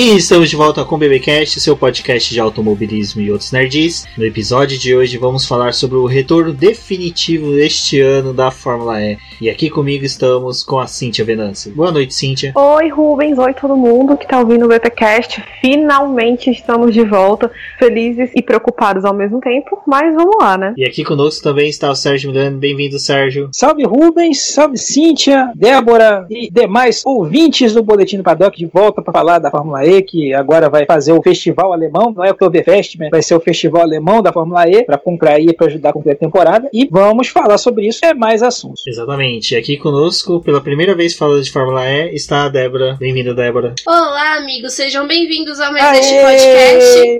E estamos de volta com o BBcast, seu podcast de automobilismo e outros nerds. No episódio de hoje vamos falar sobre o retorno definitivo deste ano da Fórmula E. E aqui comigo estamos com a Cíntia Venâncio. Boa noite, Cíntia. Oi, Rubens. Oi, todo mundo que está ouvindo o BBcast. Finalmente estamos de volta, felizes e preocupados ao mesmo tempo, mas vamos lá, né? E aqui conosco também está o Sérgio Milano. Bem-vindo, Sérgio. Salve, Rubens. Salve, Cíntia, Débora e demais ouvintes do Boletim do Paddock de volta para falar da Fórmula E, que agora vai fazer o festival alemão, não é o Oktoberfest, mas vai ser o festival alemão da Fórmula E, para comprar e para ajudar a cumprir a temporada. E vamos falar sobre isso, é mais assuntos. Exatamente. Aqui conosco, pela primeira vez falando de Fórmula E, está a Débora. Bem-vinda, Débora. Olá, amigos. Sejam bem-vindos a mais este podcast.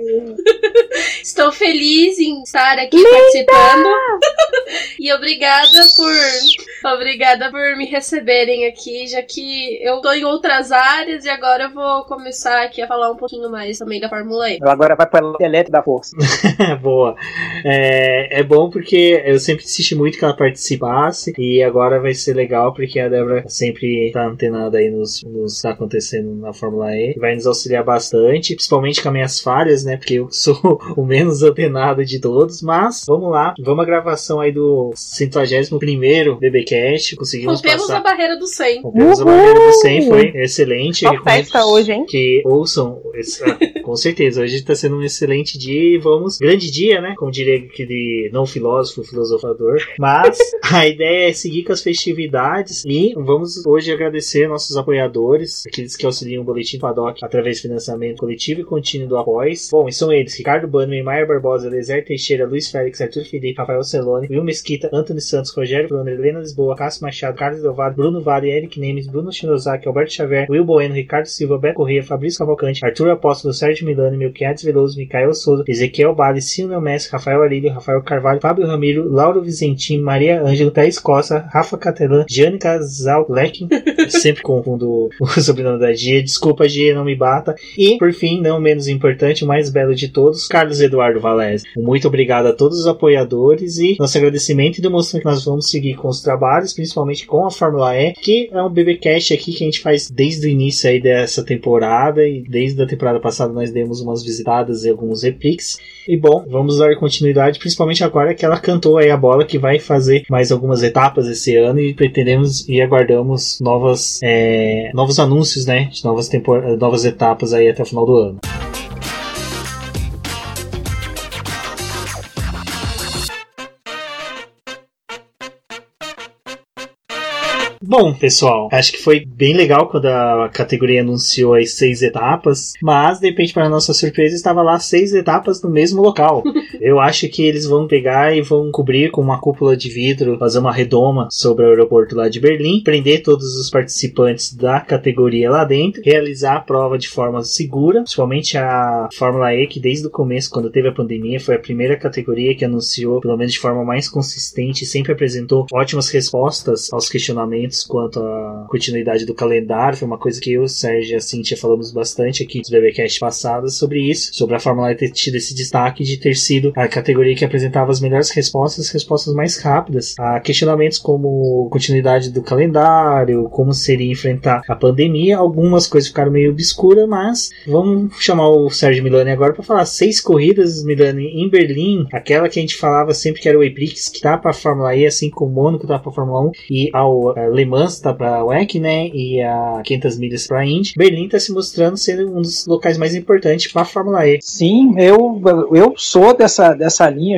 Estou feliz em estar aqui Linda! participando. e obrigada por obrigada por me receberem aqui, já que eu estou em outras áreas e agora eu vou começar aqui a falar um pouquinho mais também da Fórmula E. Agora vai para a elétrica da força. Boa. É, é bom porque eu sempre insisti muito que ela participasse e agora vai ser legal porque a Débora sempre tá antenada aí nos, nos tá acontecendo na Fórmula E. Vai nos auxiliar bastante, principalmente com as minhas falhas, né? Porque eu sou o menos antenado de todos. Mas vamos lá, vamos à gravação aí do 51 BBcast. Conseguimos Rompemos passar. a barreira do 100. Rompemos a barreira do 100, foi excelente. Uma festa hoje, hein? Que ouçam, ah, com certeza. Hoje está sendo um excelente dia e vamos. Grande dia, né? Como diria aquele não filósofo, filosofador. Mas a ideia é seguir com as festividades e vamos hoje agradecer nossos apoiadores, aqueles que auxiliam o Boletim Paddock através de financiamento coletivo e contínuo do Após. Bom, e são eles: Ricardo Bannerman, Maia Barbosa, Eliezer Teixeira, Luiz Félix, Arthur Felipe, Rafael Celone, Will Mesquita, Antônio Santos, Rogério Bruno, Helena Lisboa, Cássio Machado, Carlos Delvado, Bruno Vale, Eric Nemes, Bruno Shinozaki, Alberto Xavier, Will Bueno, Ricardo Silva, Beto Corrêa, Fabrício Cavalcante, Arthur Apóstolo, Sérgio Milano, Melquiades Veloso, Micael Souza, Ezequiel Bale, Silvio Messi, Rafael Arilho, Rafael Carvalho, Fábio Ramiro, Lauro Vizentim, Maria Ângelo, Thaís Costa, Rafa Catelan, Jânica Zalleck, sempre confundo o sobrenome da Gia, desculpa Gia, não me bata, e por fim, não menos importante, o mais belo de todos, Carlos Eduardo Valese. Muito obrigado a todos os apoiadores e nosso agradecimento e demonstrando que nós vamos seguir com os trabalhos, principalmente com a Fórmula E, que é um BBcast aqui que a gente faz desde o início aí dessa temporada e desde a temporada passada nós demos umas visitadas e alguns repliques. E bom, vamos dar continuidade, principalmente agora que ela cantou aí a bola que vai fazer mais algumas etapas esse ano e pretendemos e aguardamos novas, é, novos anúncios, né, de novas, novas etapas aí até o final do ano. Bom, pessoal, acho que foi bem legal quando a categoria anunciou as seis etapas, mas de repente, para nossa surpresa, estava lá seis etapas no mesmo local. Eu acho que eles vão pegar e vão cobrir com uma cúpula de vidro, fazer uma redoma sobre o aeroporto lá de Berlim, prender todos os participantes da categoria lá dentro, realizar a prova de forma segura, principalmente a Fórmula E, que desde o começo, quando teve a pandemia, foi a primeira categoria que anunciou, pelo menos de forma mais consistente, sempre apresentou ótimas respostas aos questionamentos quanto à continuidade do calendário. Foi uma coisa que eu, Sérgio e a Cintia falamos bastante aqui nos BBcast passados sobre isso, sobre a Fórmula E ter tido esse destaque de ter sido a categoria que apresentava as melhores respostas, respostas mais rápidas a questionamentos como continuidade do calendário, como seria enfrentar a pandemia. Algumas coisas ficaram meio obscuras, mas vamos chamar o Sérgio Milani agora para falar seis corridas, Milani, em Berlim, aquela que a gente falava sempre que era o Eprix, que tá para a Fórmula E, assim como o Mônaco tá para a Fórmula 1 e ao uh, Mans tá para WEC, né? E a 500 milhas para Indy. Berlim tá se mostrando ser um dos locais mais importantes para a Fórmula E. Sim, eu, eu sou dessa, dessa linha,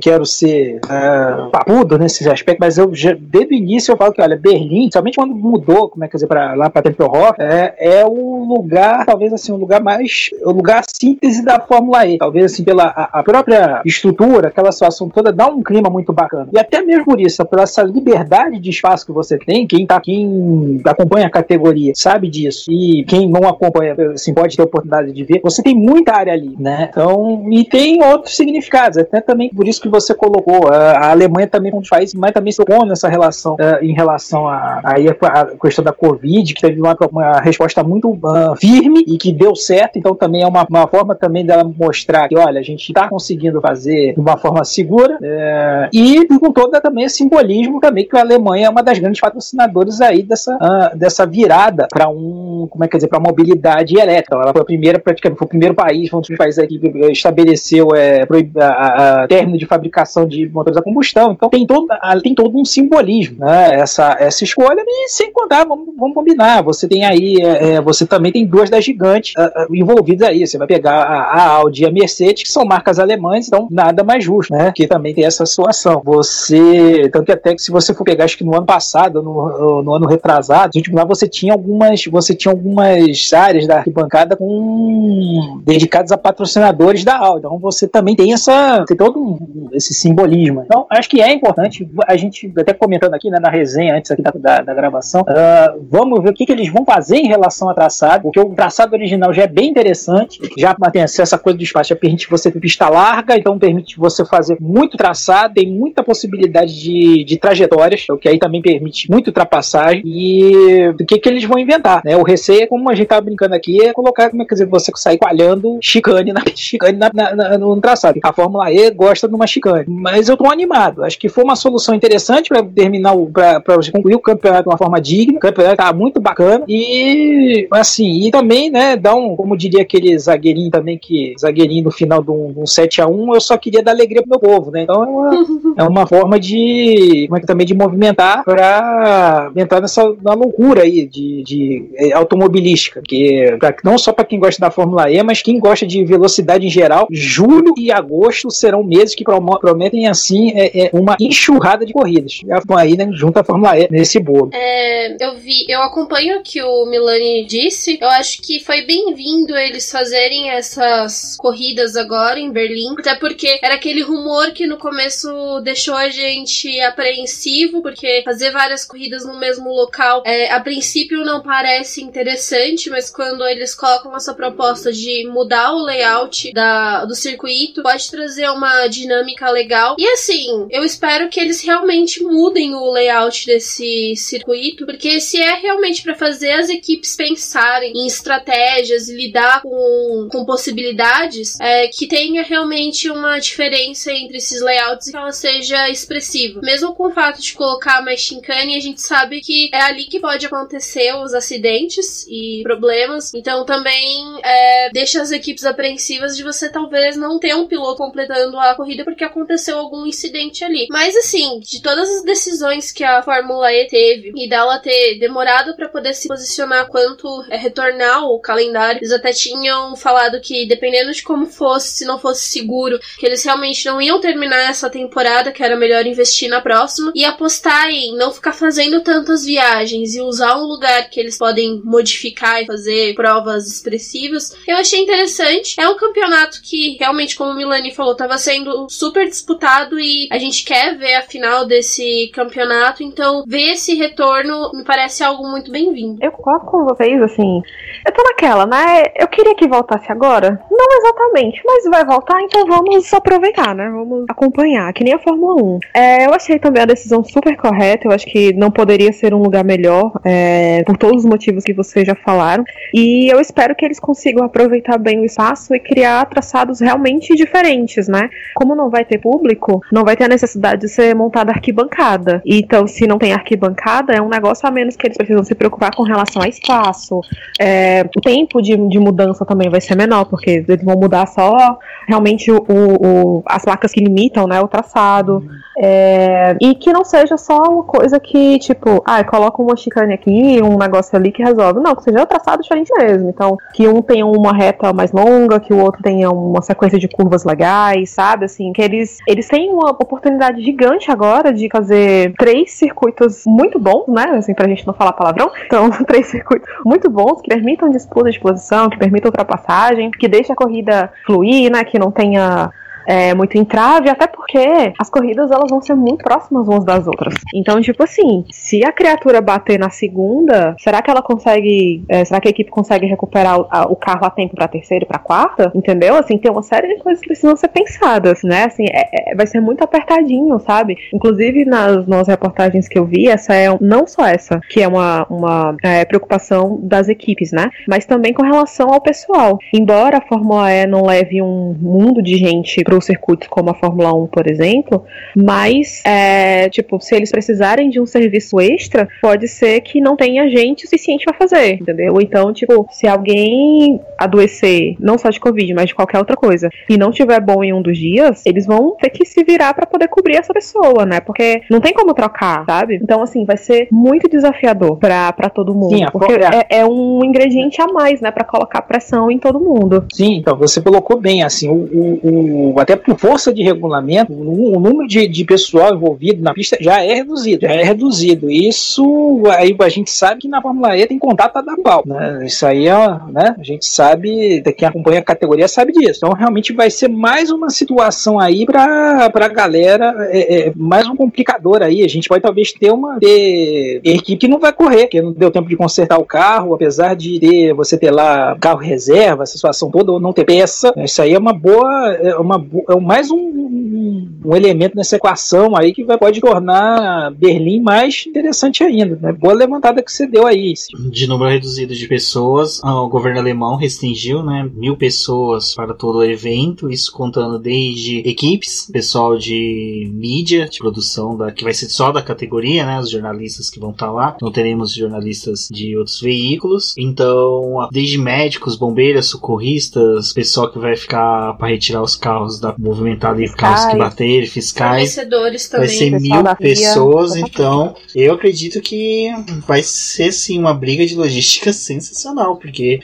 quero ser uh, papudo nesse aspecto, mas eu já, desde o início eu falo que, olha, Berlim, somente quando mudou, como é que dizer, para lá para Tempelhof, é, é o lugar, talvez assim, o lugar mais, o lugar síntese da Fórmula E. Talvez assim, pela a, a própria estrutura, aquela situação toda, dá um clima muito bacana. E até mesmo por isso, pela essa liberdade de espaço que você tem, quem tá, quem acompanha a categoria sabe disso. E quem não acompanha, assim, pode ter oportunidade de ver. Você tem muita área ali, né? Então, e tem outros significados. Até também por isso que você colocou. A Alemanha também é um países mas também se opõe nessa relação uh, em relação a, a, a, questão da Covid, que teve uma, uma resposta muito uh, firme e que deu certo. Então, também é uma, uma forma também dela mostrar que, olha, a gente está conseguindo fazer de uma forma segura uh, e com toda também simbolismo também que a Alemanha é uma das grandes patrocinadores aí dessa, uh, dessa virada para um, como é que dizer, para mobilidade elétrica. Ela foi a primeira, praticamente, foi o primeiro país, um dos países aqui que estabeleceu é, a, a, a término de fabricação de motores a combustão. Então tem todo, tem todo um simbolismo, né? Essa, essa escolha e sem contar, vamos, vamos combinar. Você tem aí, é, é você também tem duas das gigantes uh, envolvidas aí. Você vai pegar a, a, Audi e a Mercedes, que são marcas alemãs, então nada mais justo, né? Que também tem essa situação. Você, tanto que até que se você for pegar, acho que no ano passado, no, no ano retrasado, no último lá você tinha algumas, você tinha algumas áreas da arquibancada com dedicadas a patrocinadores da Audi. Então você também tem essa, tem todo um, esse simbolismo. Então acho que é importante a gente até comentando aqui né, na resenha antes aqui da, da, da gravação, uh, vamos ver o que, que eles vão fazer em relação ao traçado, porque o traçado original já é bem interessante, já tem essa coisa do espaço, já permite você ter pista larga, então permite você fazer muito traçado, tem muita possibilidade de, de trajetórias, o que aí também permite muito ultrapassagem, e o que, que eles vão inventar, né? O receio, como a gente tava brincando aqui, é colocar, como é que dizer, você sair coalhando chicane, na, chicane na, na, na, no traçado. A Fórmula E gosta de uma chicane, mas eu tô animado, acho que foi uma solução interessante para terminar, para concluir o campeonato de uma forma digna, o campeonato tá muito bacana, e assim, e também, né, dá um, como diria aquele zagueirinho também, que zagueirinho no final de um, um 7x1, eu só queria dar alegria pro meu povo, né? Então é uma, é uma forma de, como é que também de movimentar para entrar nessa na loucura aí de, de é, automobilística, que pra, não só para quem gosta da Fórmula E, mas quem gosta de velocidade em geral, julho e agosto serão meses que prometem assim é, é uma enxurrada de corridas. Aí, né, junto à Fórmula E nesse bolo. É, eu vi, eu acompanho o que o Milani disse. Eu acho que foi bem-vindo eles fazerem essas corridas agora em Berlim, até porque era aquele rumor que no começo deixou a gente apreensivo, porque fazer várias corridas no mesmo local, é, a princípio não parece interessante, mas quando eles colocam essa proposta de mudar o layout da, do circuito, pode trazer uma dinâmica legal. E assim, eu espero que eles realmente mudem o layout desse circuito, porque se é realmente para fazer as equipes pensarem em estratégias e lidar com, com possibilidades, é, que tenha realmente uma diferença entre esses layouts e que ela seja expressiva. Mesmo com o fato de colocar mais chincane, a gente sabe que é ali que pode acontecer os acidentes e problemas. Então também é, deixa as equipes apreensivas de você talvez não ter um piloto completando a corrida porque aconteceu algum incidente ali. Mas assim, de todas as decisões que a Fórmula E teve e dela ter demorado para poder se posicionar quanto é, retornar o calendário, eles até tinham falado que dependendo de como fosse, se não fosse seguro, que eles realmente não iam terminar essa temporada, que era melhor investir na próxima e apostar em não ficar fazendo tantas viagens e usar um lugar que eles podem modificar e fazer provas expressivas. Eu achei interessante. É um campeonato que realmente, como o Milani falou, estava sendo super disputado e a gente quer ver a final desse campeonato, então ver esse retorno me parece algo muito bem-vindo. Eu concordo com vocês, assim. Eu tô naquela, né? Eu queria que voltasse agora. Não exatamente, mas vai voltar, então vamos aproveitar, né? Vamos acompanhar, que nem a Fórmula 1. É, eu achei também a decisão super correta. Eu acho que não poderia ser um lugar melhor, é, por todos os motivos que vocês já falaram. E eu espero que eles consigam aproveitar bem o espaço e criar traçados realmente diferentes, né? Como não vai ter público, não vai ter a necessidade de ser montada arquibancada. Então, se não tem arquibancada, é um negócio a menos que eles precisam se preocupar com relação a espaço. É, o tempo de, de mudança também vai ser menor, porque eles vão mudar só realmente o, o as placas que limitam né, o traçado. Uhum. É, e que não seja só uma coisa que, tipo, ah, coloca uma chicane aqui, um negócio ali que resolve. Não, que seja traçado diferente mesmo. Então, que um tenha uma reta mais longa, que o outro tenha uma sequência de curvas legais, sabe? Assim, que eles, eles têm uma oportunidade gigante agora de fazer três circuitos muito bons, né? Assim, pra gente não falar palavrão. Então, três circuitos muito bons que permitam disputa de posição, que permitam ultrapassagem, que deixe a corrida fluir, né? Que não tenha é, muito entrave, até porque as corridas elas vão ser muito próximas umas das outras. Então, tipo assim, se a criatura bater na segunda, será que ela consegue. É, será que a equipe consegue recuperar o, a, o carro a tempo pra terceira e pra quarta? Entendeu? Assim, tem uma série de coisas que precisam ser pensadas, né? Assim, é, vai ser muito apertadinho, sabe? Inclusive nas, nas reportagens que eu vi, essa é não só essa, que é uma, uma é, preocupação das equipes, né? Mas também com relação ao pessoal. Embora a Fórmula E não leve um mundo de gente para os circuitos como a Fórmula 1, por exemplo, mas é, tipo, se eles precisarem de um serviço extra, pode ser que não tenha gente suficiente para fazer, entendeu? Então, tipo, se alguém adoecer, não só de Covid, mas de qualquer outra coisa, e não tiver bom em um dos dias, eles vão ter que se virar para poder cobrir essa pessoa, né? Porque não tem como trocar, sabe? Então, assim, vai ser muito desafiador para todo mundo. Sim, porque é, é, um ingrediente a mais, né? para colocar pressão em todo mundo. Sim, então, você colocou bem, assim, o, o, o até por força de regulamento, o, número de, de pessoal envolvido na pista já é reduzido, já é reduzido. Isso aí a gente sabe que na Fórmula E tem contato a dar pau, né? Isso aí é, né? A gente sabe, quem acompanha a categoria sabe disso. Então, realmente vai ser mais uma situação aí para a galera, é, é, mais um complicador aí. A gente pode talvez ter uma ter, equipe que não vai correr, que não deu tempo de consertar o carro, apesar de ter, você ter lá carro reserva, essa situação toda, ou não ter peça. Isso aí é uma boa, é, uma, é mais um, um, um elemento nessa equação aí que vai, pode tornar Berlim mais interessante ainda. Né? Boa levantada que você deu aí. De número reduzido de pessoas, o governo alemão restringiu né, mil pessoas para todo o evento, isso contando desde equipes, pessoal de mídia, de produção, da, que vai ser só da categoria, né, os jornalistas que vão estar lá, não teremos jornalistas de outros veículos, então desde médicos, bombeiros, socorristas, pessoal que vai ficar para retirar os carros da movimentada e carros que baterem, fiscais, vai ser mil pessoas, então eu acredito que vai ser sim uma briga de logística sensacional, porque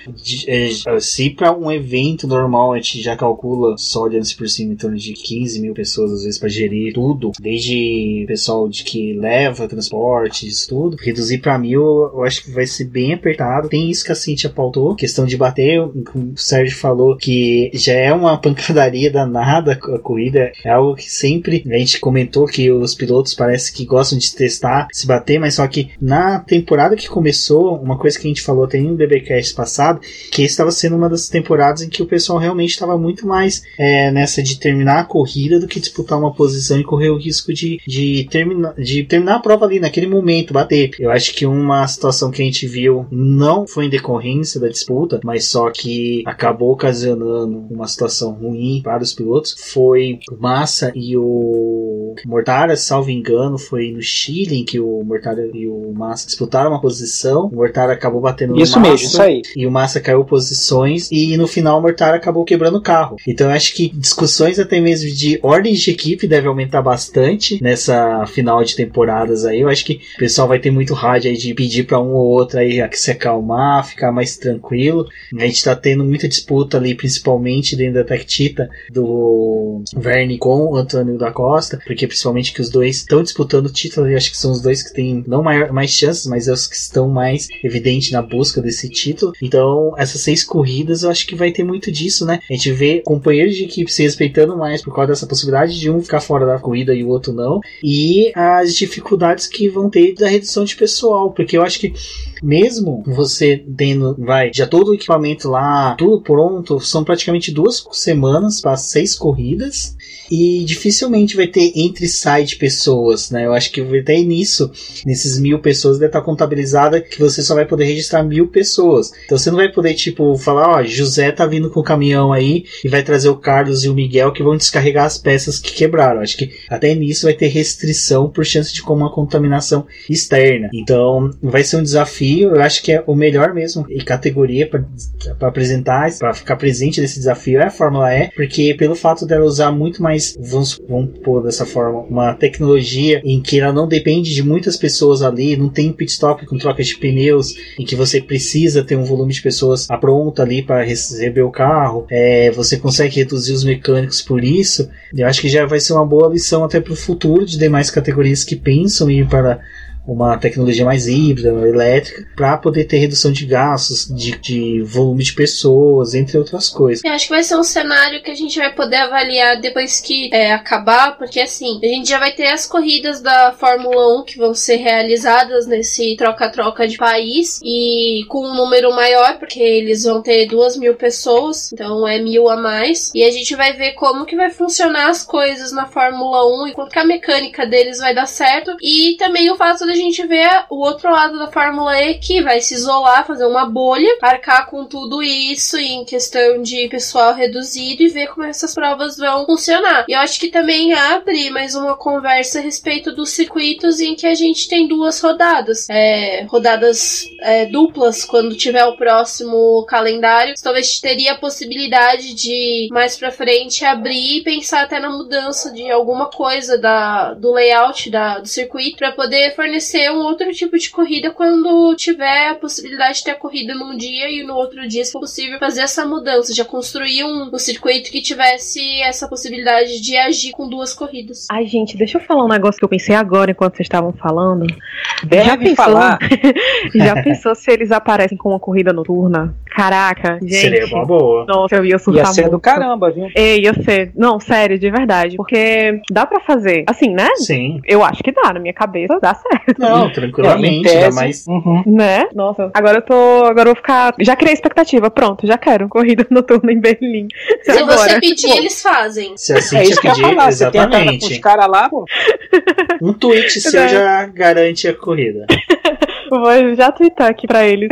é, se para um evento normal a gente já calcula só olhando por cima em torno de 15 mil pessoas às vezes para gerir tudo, desde pessoal de que leva transportes, tudo, reduzir para mil eu acho que vai ser bem apertado. Tem isso que a Cintia pautou, questão de bater, o Sérgio falou que já é uma pancadaria danada a corrida, é algo que sempre a gente comentou que os pilotos parece que gostam de testar, se bater, mas só que na temporada que começou, uma coisa que a gente falou até um BBcast passado, que estava sendo uma das temporadas em que o pessoal realmente estava muito mais é, nessa de terminar a corrida do que disputar uma posição e correr o risco de, de, termina, de terminar a prova ali naquele momento, bater. Eu acho que uma situação que a gente viu não foi em decorrência da disputa, mas só que acabou ocasionando uma situação ruim para os pilotos foi o Massa e o Mortara, salvo engano, foi no Chile em que o Mortara e o Massa disputaram uma posição. O Mortara acabou batendo isso no Massa. Mesmo, isso aí. E o Massa caiu posições e no final o Mortara acabou quebrando o carro. Então eu acho que discussões até mesmo de ordens de equipe deve aumentar bastante nessa final de temporadas aí. Eu acho que o pessoal vai ter muito rádio aí de pedir para um ou outro aí a se acalmar, ficar mais tranquilo. A gente tá tendo muita disputa ali, principalmente dentro da Tactita do Verne com o Antônio da Costa, porque principalmente que os dois estão disputando o título, e acho que são os dois que têm não maior, mais chances, mas é os que estão mais evidentes na busca desse título. Então, essas seis corridas eu acho que vai ter muito disso, né? A gente vê companheiros de equipe se respeitando mais por causa dessa possibilidade de um ficar fora da corrida e o outro não, e as dificuldades que vão ter da redução de pessoal, porque eu acho que mesmo você tendo, vai, já todo o equipamento lá, tudo pronto, são praticamente duas semanas para seis corridas e dificilmente vai ter entre site pessoas, né? Eu acho que ter nisso, nesses mil pessoas deve estar contabilizada que você só vai poder registrar mil pessoas. Então você não vai poder, tipo, falar, ó, José tá vindo com o caminhão aí e vai trazer o Carlos e o Miguel que vão descarregar as peças que quebraram. Acho que até nisso vai ter restrição por chance de como uma contaminação externa. Então vai ser um desafio. Eu acho que é o melhor mesmo e categoria para apresentar, para ficar presente nesse desafio é a Fórmula E, porque pelo fato dela usar muito mais mais, vamos, vamos pôr dessa forma, uma tecnologia em que ela não depende de muitas pessoas ali, não tem pit stop com troca de pneus, em que você precisa ter um volume de pessoas pronto ali para receber o carro, é, você consegue reduzir os mecânicos por isso. Eu acho que já vai ser uma boa lição até para o futuro de demais categorias que pensam em ir para uma tecnologia mais híbrida, elétrica, para poder ter redução de gastos, de, de volume de pessoas, entre outras coisas. Eu acho que vai ser um cenário que a gente vai poder avaliar depois que é, acabar, porque assim, a gente já vai ter as corridas da Fórmula 1 que vão ser realizadas nesse troca-troca de país e com um número maior, porque eles vão ter duas mil pessoas, então é mil a mais. E a gente vai ver como que vai funcionar as coisas na Fórmula 1 e quanto que a mecânica deles vai dar certo. E também o fato da gente ver o outro lado da Fórmula E que vai se isolar, fazer uma bolha, arcar com tudo isso em questão de pessoal reduzido e ver como essas provas vão funcionar. E eu acho que também abre mais uma conversa a respeito dos circuitos em que a gente tem duas rodadas. É, rodadas é, duplas quando tiver o próximo calendário. Talvez teria a possibilidade de mais pra frente abrir e pensar até na mudança de alguma coisa da, do layout da, do circuito para poder fornecer um outro tipo de corrida quando tiver a possibilidade de ter a corrida num dia e no outro dia, se for possível, fazer essa mudança, já construir um, um circuito que tivesse essa possibilidade de agir com duas corridas. Ai, gente, deixa eu falar um negócio que eu pensei agora enquanto vocês estavam falando. Deve já pensou, falar. já pensou se eles aparecem com uma corrida noturna? Caraca, gente. Seria uma boa. Nossa, eu ia surtar Ia ser muito. do caramba, viu? Ei, ia ser. Não, sério, de verdade. Porque dá pra fazer. Assim, né? Sim. Eu acho que dá, na minha cabeça dá certo. Não, É, tranquilamente, ainda mais. uhum. Né? Nossa, agora eu tô. Agora eu vou ficar. Já criei expectativa. Pronto, já quero. Corrida noturna em Berlim. Se Agora. você pedir, eles fazem. Se assim É isso que eu ia pedir, falar. Você tenta com os exatamente. caras lá, pô. Um tweet seu É. já garante a corrida. Vou já twittar aqui pra eles.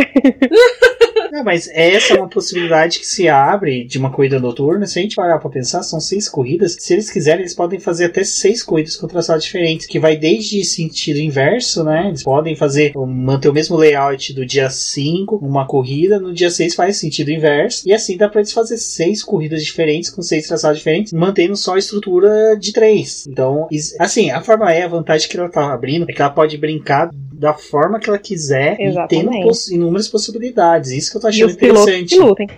É, mas essa é uma possibilidade que se abre de uma corrida noturna. Se a gente parar pra pensar, são seis corridas. Se eles quiserem, eles podem fazer até seis corridas com traçados diferentes, que vai desde sentido inverso, né? Eles podem fazer, manter o mesmo layout do dia 5, uma corrida, no dia 6 faz sentido inverso, e assim dá pra eles fazer seis corridas diferentes com seis traçados diferentes, mantendo só a estrutura de três. Então, assim, a Fórmula E, a vantagem que ela tá abrindo é que ela pode brincar da forma que ela quiser e tendo Exatamente. poss- inúmeras possibilidades. Isso que eu tô E achando os pilotos interessante. que lutem.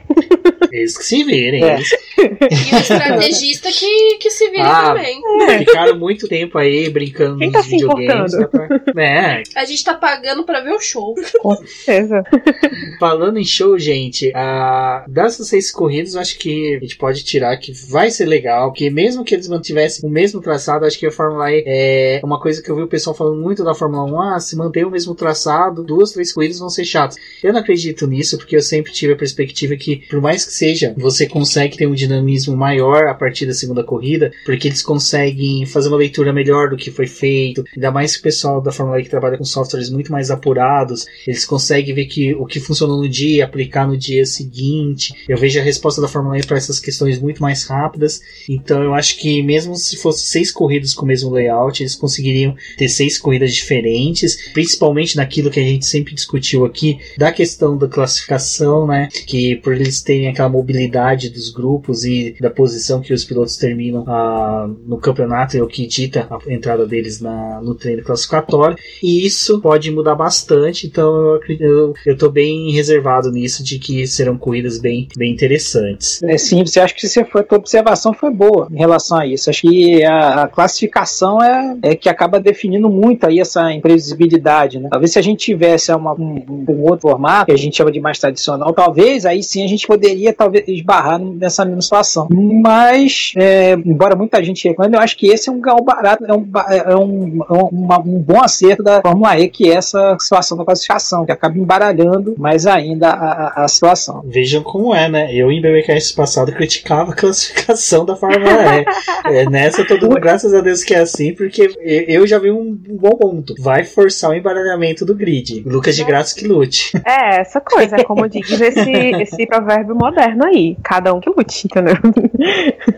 Eles que se virem. É. Eles E o estrategista que, que se vire Ah, também. ficaram muito tempo aí brincando Quem nos tá se videogames. pra- É, A gente tá pagando pra ver o show. Com certeza. falando em show, gente, a... dessas seis corridas, eu acho que a gente pode tirar que vai ser legal, que mesmo que eles mantivessem o mesmo traçado, acho que a Fórmula E é uma coisa que eu vi o pessoal falando muito da Fórmula 1, ah, se manter o mesmo traçado, duas, três corridas vão ser chatas. Eu não acredito nisso, porque eu sempre tive a perspectiva que, por mais que seja, você consegue ter um dinamismo maior a partir da segunda corrida, porque eles conseguem fazer uma leitura melhor do que foi feito, ainda mais o pessoal da Fórmula E que trabalha com softwares muito mais apurados, eles conseguem ver que o que funcionou no dia, aplicar no dia seguinte. Eu vejo a resposta da Fórmula E para essas questões muito mais rápidas, então eu acho que mesmo se fosse seis corridas com o mesmo layout, eles conseguiriam ter seis corridas diferentes, principalmente naquilo que a gente sempre discutiu aqui, da questão da classificação, né? Que por eles terem aquela mobilidade dos grupos e da posição que os pilotos terminam ah, no campeonato, é o que dita a entrada deles na, no treino classificatório, e isso pode mudar bastante, então eu, tô bem reservado nisso de que serão corridas bem, bem interessantes. É, sim, você acha que você foi, a observação foi boa em relação a isso. Acho que a, a classificação é, é que acaba definindo muito aí essa imprevisibilidade, né? Talvez se a gente tivesse uma, um, um outro formato, que a gente chama de mais tradicional, talvez aí sim a gente poderia talvez esbarrar nessa situação. Mas, é, embora muita gente reclame, eu acho que esse é um, é um barato, é um, ba- é um, é um, uma- um bom acerto da Fórmula E, que é essa situação da classificação, que acaba embaralhando mais ainda a, a- a situação. Vejam como é, né? Eu em BBcast passado criticava a classificação da Fórmula E. É, nessa, todo mundo, graças a Deus que é assim, porque eu já vi um, um bom ponto. Vai forçar o embaralhamento do grid. Lucas de Graça que lute. É, essa coisa, é como diz esse, esse provérbio moderno aí. Cada um que lute, entendeu?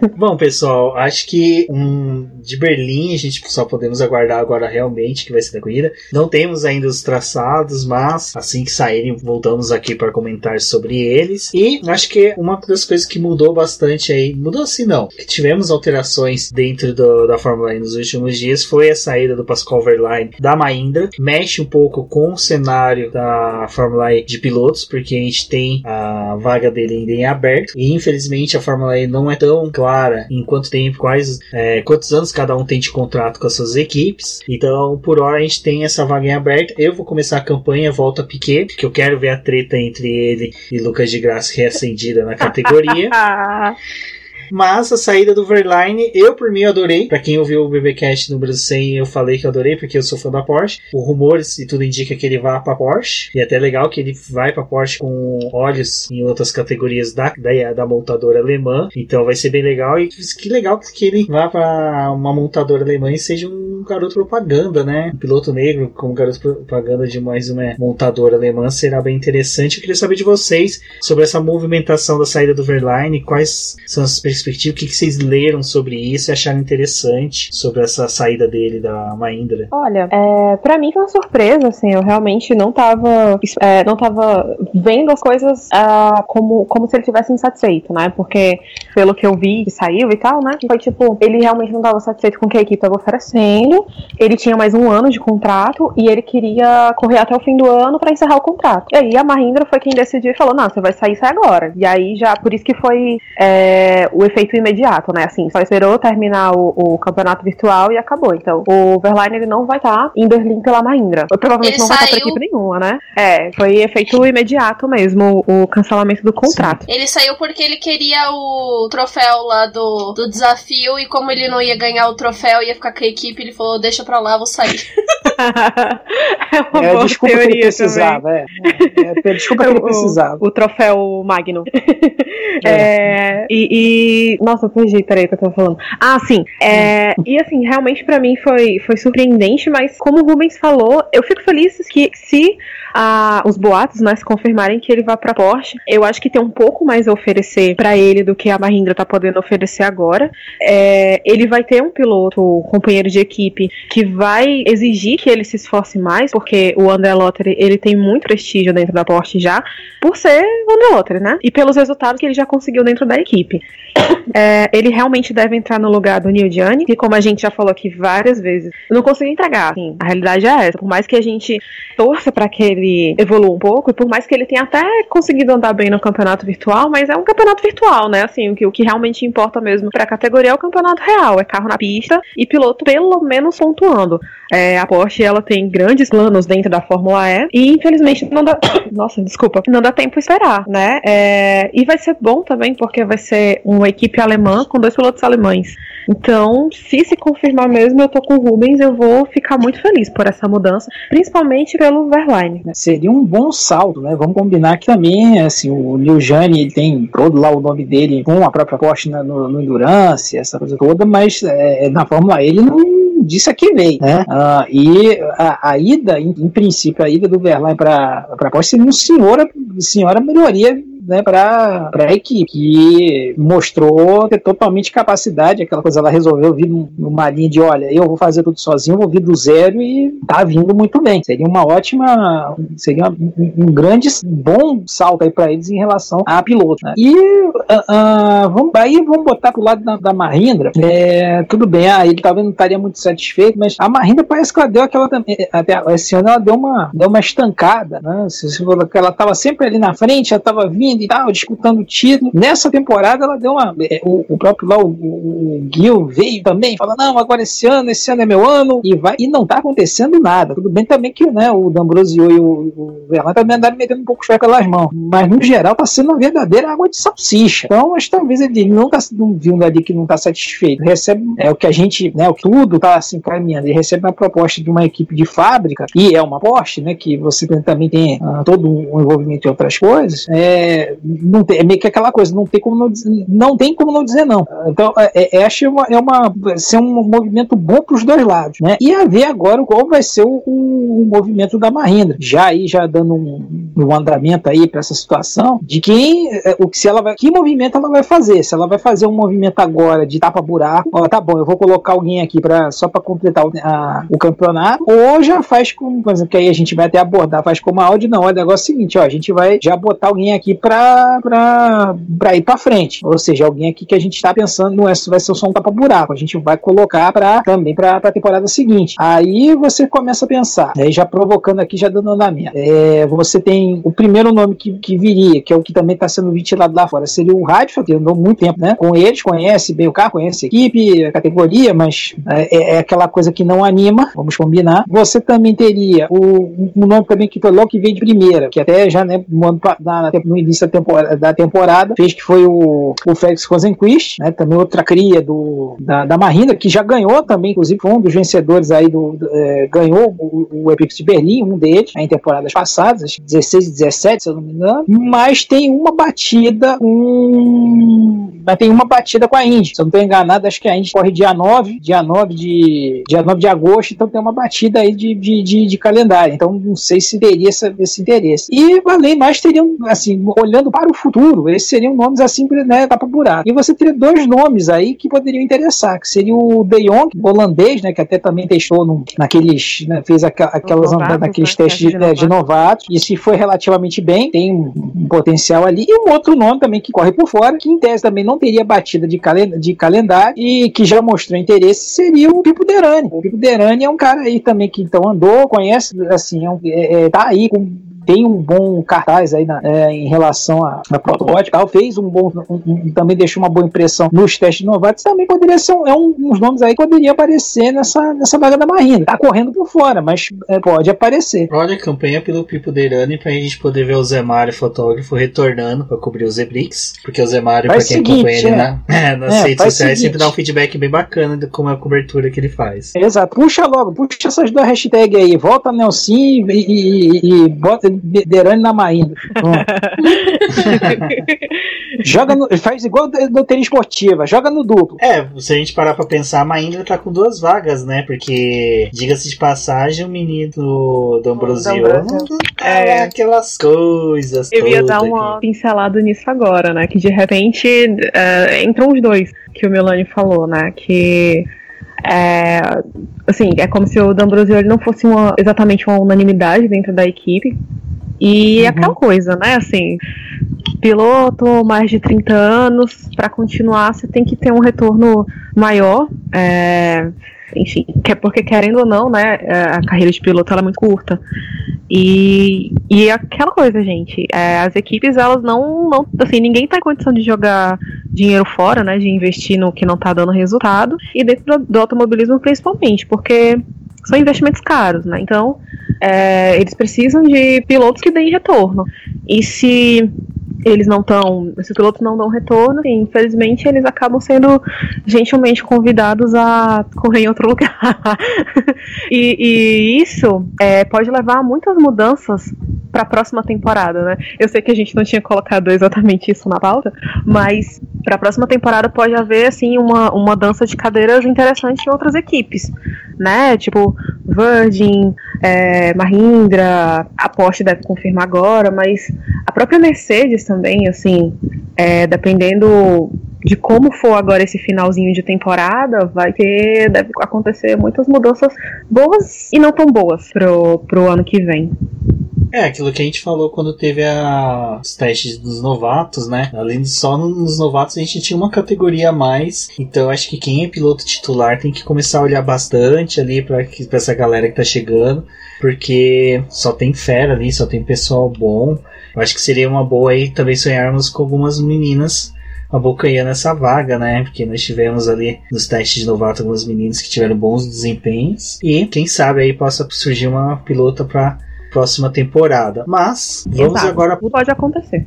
Bom, pessoal, acho que um, de Berlim a gente só podemos aguardar agora realmente que vai ser da corrida. Não temos ainda os traçados, mas assim que saírem, voltamos aqui para comentar sobre eles. E acho que uma das coisas que mudou bastante aí, mudou assim não, que tivemos alterações dentro do- da Fórmula E nos últimos dias foi a saída do Pascal Verlaine da Mahindra. Mexe um pouco com o cenário da Fórmula E de pilotos, porque a gente tem a vaga dele ainda em aberto. E infelizmente a Fórmula E não é tão clara em quanto tempo, quais, é, quantos anos cada um tem de contrato com as suas equipes. Então, por hora, a gente tem essa vaga em aberta. Eu vou começar a campanha Volta Piquet, porque eu quero ver a treta entre ele e Lucas de Graça reacendida na categoria. Mas a saída do Verline, eu por mim adorei. Pra quem ouviu o BBcast Brasil 100, eu falei que eu adorei porque eu sou fã da Porsche. O rumores e tudo indica que ele vá pra Porsche. E é até legal que ele vai pra Porsche com olhos em outras categorias da, da, da montadora alemã. Então vai ser bem legal. E que legal que ele vá pra uma montadora alemã e seja um garoto propaganda, né? Um piloto negro como garoto propaganda de mais uma montadora alemã será bem interessante. Eu queria saber de vocês sobre essa movimentação da saída do Verline. Quais são as perspectiva, o que, que vocês leram sobre isso e acharam interessante sobre essa saída dele da Mahindra? Olha, é, para mim foi uma surpresa, assim, eu realmente não tava, é, não tava vendo as coisas uh, como, como se ele tivesse insatisfeito, né? Porque pelo que eu vi que saiu e tal, né? Foi tipo, ele realmente não tava satisfeito com o que a equipe tava oferecendo, ele tinha mais um ano de contrato e ele queria correr até o fim do ano para encerrar o contrato. E aí a Mahindra foi quem decidiu e falou: não, você vai sair, sai agora. E aí já, por isso que foi é, o efeito imediato, né? Assim, só esperou terminar o, o campeonato virtual e acabou. Então, o Verline ele não vai estar tá em Berlim pela Mahindra. Provavelmente ele não vai estar tá pra equipe nenhuma, né? É, foi efeito imediato mesmo o cancelamento do contrato. Sim. Ele saiu porque ele queria o troféu lá do, do desafio e como ele não ia ganhar o troféu, ia ficar com a equipe, ele falou: deixa pra lá, vou sair. é uma é, boa desculpa que ele precisava, é. é. Desculpa que ele precisava. O, o troféu Magno. É. é. e, e, Nossa, fugi, peraí que eu tô falando. Ah, sim. É, e assim, realmente para mim foi, foi surpreendente, mas como o Rubens falou, eu fico feliz que se ah, os boatos né, se confirmarem que ele vá pra Porsche, eu acho que tem um pouco mais a oferecer para ele do que a Mahindra tá podendo oferecer agora. É, ele vai ter um piloto, um companheiro de equipe, que vai exigir que ele se esforce mais, porque o André Lottery, ele tem muito prestígio dentro da Porsche já, por ser o André Lottery, né? E pelos resultados que ele já conseguiu dentro da equipe. É, ele realmente deve entrar no lugar do Neil Gianni, que como a gente já falou aqui várias vezes, não conseguiu entregar. Assim, a realidade é essa. Por mais que a gente torça para que ele evolua um pouco, e por mais que ele tenha até conseguido andar bem no campeonato virtual, mas é um campeonato virtual, né? Assim, o que, o que realmente importa mesmo para a categoria é o campeonato real, é carro na pista e piloto pelo menos pontuando. É, a Porsche ela tem grandes planos dentro da Fórmula E e infelizmente não dá, nossa, desculpa, não dá tempo esperar, né? É, e vai ser bom também porque vai ser uma equipe alemã com dois pilotos alemães. Então, se se confirmar mesmo, eu tô com o Rubens, eu vou ficar muito feliz por essa mudança, principalmente pelo Verline. Né? Seria um bom salto, né? Vamos combinar que também, assim, o Neil Jani, ele tem todo lá o nome dele com a própria Porsche no, no Endurance, essa coisa toda, mas é, na Fórmula ele não disse a que veio, né? Uh, e a, a ida, em, em, princípio, a ida do Verlaine para a Porsche seria uma senhora, senhora melhoria né, para a equipe, que mostrou ter totalmente capacidade, aquela coisa, ela resolveu vir numa linha de, olha, eu vou fazer tudo sozinho, vou vir do zero e tá vindo muito bem. Seria uma ótima, seria um, grande, bom salto aí para eles em relação a piloto. Né? E uh, uh, vamos, aí vamos botar pro lado da, da é, tudo bem, ah, ele talvez não estaria muito satisfeito, mas a Mahindra parece que ela deu aquela, até esse ano ela deu uma, deu uma estancada, né? Se ela estava sempre ali na frente, ela estava vindo e tal, disputando o título. Nessa temporada ela deu uma. É, o, o próprio lá, o, o, Gil veio também, fala: não, agora esse ano, esse ano é meu ano, e vai, e não tá acontecendo nada. Tudo bem também que né, o D'Ambrosio e o, o Verlaine também andaram metendo um pouco os pelas mãos, mas no geral tá sendo uma verdadeira água de salsicha. Então, mas talvez ele não tá vindo ali que não tá satisfeito. Recebe é o que a gente, né, tudo tá assim caminhando. Ele recebe uma proposta de uma equipe de fábrica, e é uma Porsche, né, que você também tem uh, todo um envolvimento em outras coisas. É, não tem, é meio que aquela coisa, não tem como não não tem como não dizer não. Então, é, é, acho uma, é uma ser um movimento bom para os dois lados, né? E a ver agora qual vai ser o, o, o movimento da Mahindra, já aí já dando um, um andamento aí para essa situação de quem, é, o que se ela vai, que movimento ela vai fazer? Se ela vai fazer um movimento agora de tapa buraco, ó, tá bom, eu vou colocar alguém aqui para só para completar o, a, o campeonato, ou já faz com, por exemplo, que aí a gente vai até abordar, faz como a áudio, não, olha, o negócio é o seguinte, ó, a gente vai já botar alguém aqui para para ir para frente. Ou seja, alguém aqui que a gente está pensando não é, vai ser só um tapa-buraco, a gente vai colocar pra, também para a temporada seguinte. Aí você começa a pensar, aí já provocando aqui, já dando andamento. É, você tem o primeiro nome que, que viria, que é o que também está sendo ventilado lá fora, seria o Radford, que andou muito tempo né, com eles, conhece bem o carro, conhece a equipe, a categoria, mas é, é aquela coisa que não anima, vamos combinar. Você também teria o, um nome também que logo que veio de primeira, que até já né, no, na, no início da temporada, da temporada, fez que foi o, o Felix Rosenquist, né, também outra cria do, da, da Marina, que já ganhou também, inclusive foi um dos vencedores aí do, é, ganhou o, o de Berlim, um deles, em temporadas passadas, acho que 16 e 17, se eu não me engano, mas tem uma batida, mas tem uma batida com a Indy, se eu não estou enganado, acho que a Indy corre dia 9, dia 9 de, dia 9 de agosto, então tem uma batida aí de, de, de, de calendário, então não sei se teria essa, esse interesse. E além mais, teriam, assim, para o futuro, esses seriam nomes assim, né, tapa buraco. E você teria dois nomes aí que poderiam interessar, que seria o De Jong, holandês, né, que até também testou no, naqueles, né, fez aqua, aquelas novatos, naqueles né, testes de, de, de novatos, e se foi relativamente bem, tem um, um, potencial ali. E um outro nome também que corre por fora, que em tese também não teria batida de, calen de calendário e que já mostrou interesse, seria o Pipo Derani. O Pipo Derani é um cara aí também que então andou, conhece, assim, é, um, é, é tá aí com tem um bom cartaz aí na, é, em relação à, à protótipo, fez um bom, um, um, também deixou uma boa impressão nos testes novatos, também poderia ser um, é um, uns nomes aí que poderia aparecer nessa, nessa vaga da Marina. Tá correndo por fora, mas é, pode aparecer. Olha a campanha pelo Pipo Deirani pra gente poder ver o Zé Mário, fotógrafo, retornando pra cobrir os Zebrix, porque o Zé Mário, pra quem seguinte, acompanha ele na, é, nas é, redes sociais, sempre dá um feedback bem bacana de como é a cobertura que ele faz. Exato, puxa logo, puxa essas duas hashtags aí, volta Nelson e, e, e, e bota Derane na Maína. joga no, faz igual no tênis esportiva, joga no duplo. É, se a gente parar pra pensar, a Maína tá com duas vagas, né? Porque, diga-se de passagem, o menino do Ambrosio é aquelas coisas. Eu ia dar uma aqui. pincelada nisso agora, né? Que de repente uh, entram os dois que o Melanie falou, né? Que é, assim, é como se o D'Ambrosio não fosse uma, exatamente uma unanimidade dentro da equipe, e uhum. aquela coisa, né? Assim, piloto, mais de 30 anos, para continuar você tem que ter um retorno maior. É, enfim, que é porque querendo ou não, né, é, a carreira de piloto ela é muito curta. E, e aquela coisa, gente, é, as equipes elas não, não, assim, ninguém tá em condição de jogar dinheiro fora, né, de investir no que não tá dando resultado, e dentro do, do automobilismo principalmente, porque são investimentos caros, né? Então, é, eles precisam de pilotos que deem retorno. E se eles não estão, se os pilotos não dão retorno, sim, infelizmente eles acabam sendo gentilmente convidados a correr em outro lugar. e, e, isso é, pode levar a muitas mudanças para a próxima temporada, né? Eu sei que a gente não tinha colocado exatamente isso na pauta, mas para a próxima temporada pode haver assim uma, uma dança de cadeiras interessante em outras equipes, né? Tipo Virgin, é, Mahindra, a Porsche deve confirmar agora, mas a própria Mercedes também, assim, é, dependendo de como for agora esse finalzinho de temporada, vai ter, deve acontecer muitas mudanças boas e não tão boas pro, pro ano que vem. É, aquilo que a gente falou quando teve a, os testes dos novatos, né? Além de só nos novatos, a gente tinha uma categoria a mais. Então acho que quem é piloto titular tem que começar a olhar bastante ali para essa galera que tá chegando. Porque só tem fera ali, só tem pessoal bom. Eu acho que seria uma boa aí também sonharmos com algumas meninas abocanhando essa vaga, né? Porque nós tivemos ali nos testes de novato algumas meninas que tiveram bons desempenhos. E quem sabe aí possa surgir uma pilota para próxima temporada. Mas vamos Exato. agora. Pode acontecer.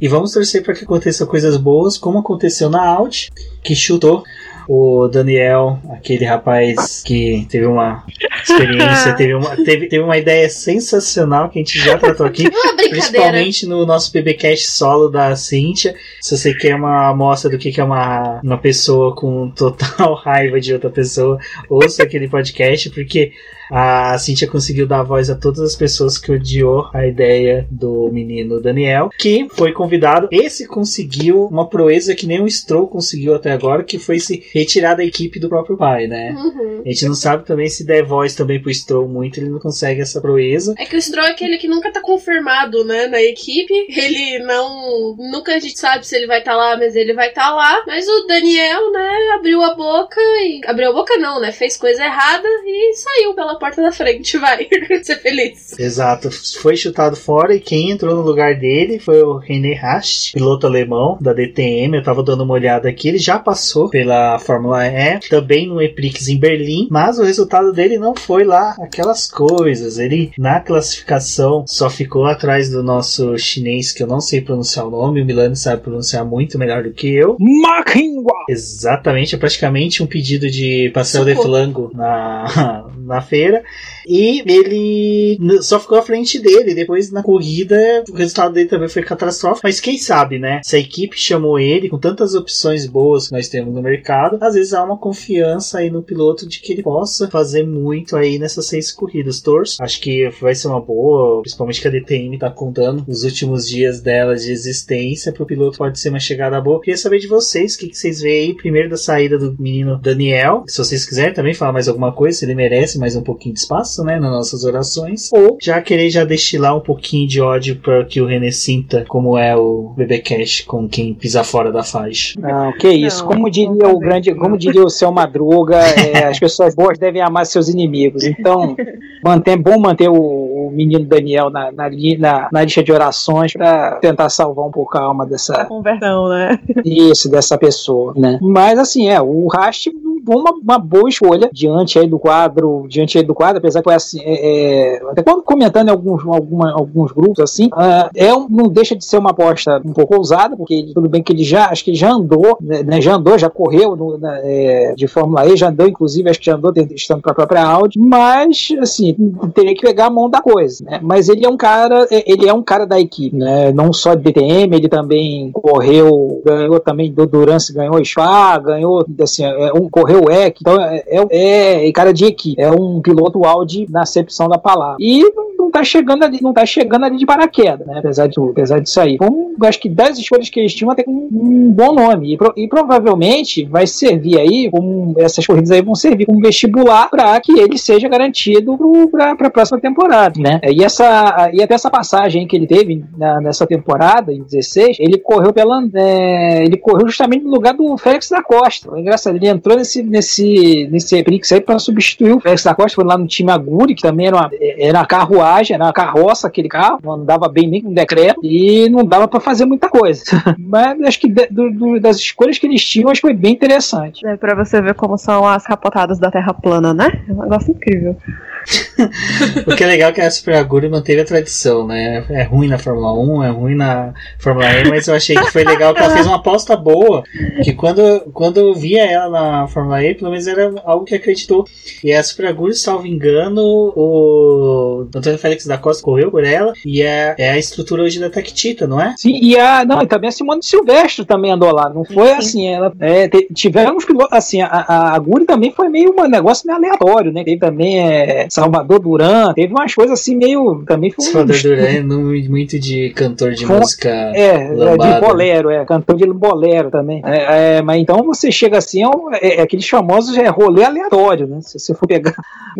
E vamos torcer para que aconteçam coisas boas, como aconteceu na Audi, que chutou o Daniel, aquele rapaz que teve uma experiência, teve uma, teve, teve uma ideia sensacional que a gente já tratou aqui, principalmente no nosso PBcast solo da Cíntia. Se você quer uma amostra do que é uma, uma pessoa com total raiva de outra pessoa, ouça aquele podcast, porque a Cintia conseguiu dar voz a todas as pessoas que odiou a ideia do menino Daniel, que foi convidado. Esse conseguiu uma proeza que nem o Stroll conseguiu até agora, que foi se retirar da equipe do próprio pai, né? Uhum. A gente não sabe também se der voz também pro Stroll muito, ele não consegue essa proeza. É que o Stroll é aquele que nunca tá confirmado, né, na equipe. Ele não. Nunca a gente sabe se ele vai estar tá lá, mas ele vai estar tá lá. Mas o Daniel, né, abriu a boca e. Abriu a boca não, né? Fez coisa errada e saiu pela porta da frente, vai. Ser feliz. Exato. Foi chutado fora e quem entrou no lugar dele foi o René Rast, piloto alemão da DTM. Eu tava dando uma olhada aqui, ele já passou pela Fórmula E, também no Eprix em Berlim, mas o resultado dele não foi lá aquelas coisas. Ele na classificação só ficou atrás do nosso chinês que eu não sei pronunciar o nome, o Milano sabe pronunciar muito melhor do que eu. Makhingwa! Exatamente, é praticamente um pedido de pastel de flango na, na feira. E ele só ficou à frente dele. Depois, na corrida, o resultado dele também foi catastrófico. Mas quem sabe, né? Se a equipe chamou ele, com tantas opções boas que nós temos no mercado, às vezes há uma confiança aí no piloto de que ele possa fazer muito aí nessas seis corridas. Torço. Acho que vai ser uma boa, principalmente que a DTM tá contando os últimos dias dela de existência. Pro piloto pode ser uma chegada boa. Queria saber de vocês, o que, que vocês veem aí, primeiro da saída do menino Daniel. Se vocês quiserem também falar mais alguma coisa, se ele merece mais um pouquinho de espaço, né, nas nossas orações. Ou já querer já destilar um pouquinho de ódio para que o René sinta como é o bebê Cash com quem pisa fora da faixa. Não, que isso. Não, como diria o grande, como diria o seu Madruga, é, as pessoas boas devem amar seus inimigos. Então, mantém, bom manter o, o menino Daniel na, na, na, na lista de orações para tentar salvar um pouco a alma dessa conversão, né? Isso, dessa pessoa, né? Mas assim, é, o Rast uma, uma boa escolha diante aí do quadro, diante aí do quadro, apesar que foi assim, é, é, até quando comentando em alguns, alguma, alguns grupos assim, uh, é um, não deixa de ser uma aposta um pouco ousada, porque tudo bem que ele já, acho que ele já andou, né, né já andou, já correu no, na, é, de Fórmula E, já andou, inclusive, acho que já andou estando para a própria Audi, mas assim, teria que pegar a mão da coisa, né? Mas ele é um cara, é, ele é um cara da equipe, né? Não só de DTM, ele também correu, ganhou também do Durance, ganhou Spa, ganhou assim, é, um correu correu EC, então é, é, é, cara de equipe, é um piloto Audi na acepção da palavra. E não tá chegando ali, não tá chegando ali de paraquedas, né? Apesar de, apesar disso aí. Então, acho que das escolhas que eles tinham até com um bom nome. E, pro, e, provavelmente vai servir aí, como essas corridas aí vão servir como vestibular para que ele seja garantido para a próxima temporada, né? E essa e até essa passagem que ele teve na, nessa temporada, em 16, ele correu pela. É, ele correu justamente no lugar do Félix da Costa. É engraçado, ele entrou nesse, nesse, nesse Prix aí para substituir o Félix da Costa, foi lá no time Aguri, que também era uma, era uma carruagem, era uma carroça aquele carro, não andava bem nem com decreto e não dava para fazer muita coisa. Mas acho que de, do, das escolhas que eles tinham, acho que foi bem interessante. É para você ver como são as capotadas da Terra plana, né? É um negócio incrível. o que é legal é que a Super Aguri manteve a tradição, né? É ruim na Fórmula 1, é ruim na Fórmula E, mas eu achei que foi legal que ela fez uma aposta boa. Que quando, quando eu via ela na Fórmula E, pelo menos era algo que acreditou. E a Super Aguri, salvo engano, o Antônio Félix da Costa correu por ela. E é, é a estrutura hoje da Tectita, não é? Sim, e a. Não, e também a Simone Silvestre também andou lá. Não foi Sim. assim, ela. É, tivemos pilotos. Assim, a, a Aguri também foi meio um negócio meio aleatório, né? Teve também. É, Salvador Duran, teve umas coisas assim meio. Também foi Salvador um... Duran é nome muito de cantor de foi, música. É, lambada. de bolero, é, cantor de bolero também. É, é, mas então você chega assim, é, é aqueles famosos é, rolê aleatório, né? Se você for pegar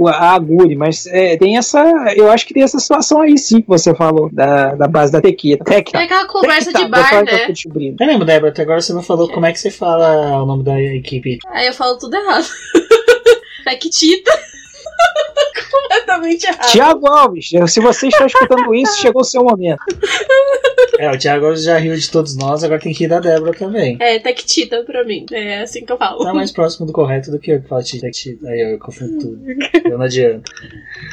a Aguri, mas é, tem essa. Eu acho que tem essa situação aí sim que você falou, da, da base da tequita. É aquela conversa tequita, de bar, né? Eu lembro, Débora, até agora você não falou como é que você fala o nome da equipe. Aí eu falo tudo errado. Tequitita. Completamente errado. Tiago Alves, se você está escutando isso, chegou o seu momento. É, o Thiago já riu de todos nós, agora tem que rir da Débora também. É, Tectita pra mim. É assim que eu falo. Tá mais próximo do correto do que eu que falo Tectita. Aí eu confundo tudo. eu não adianta.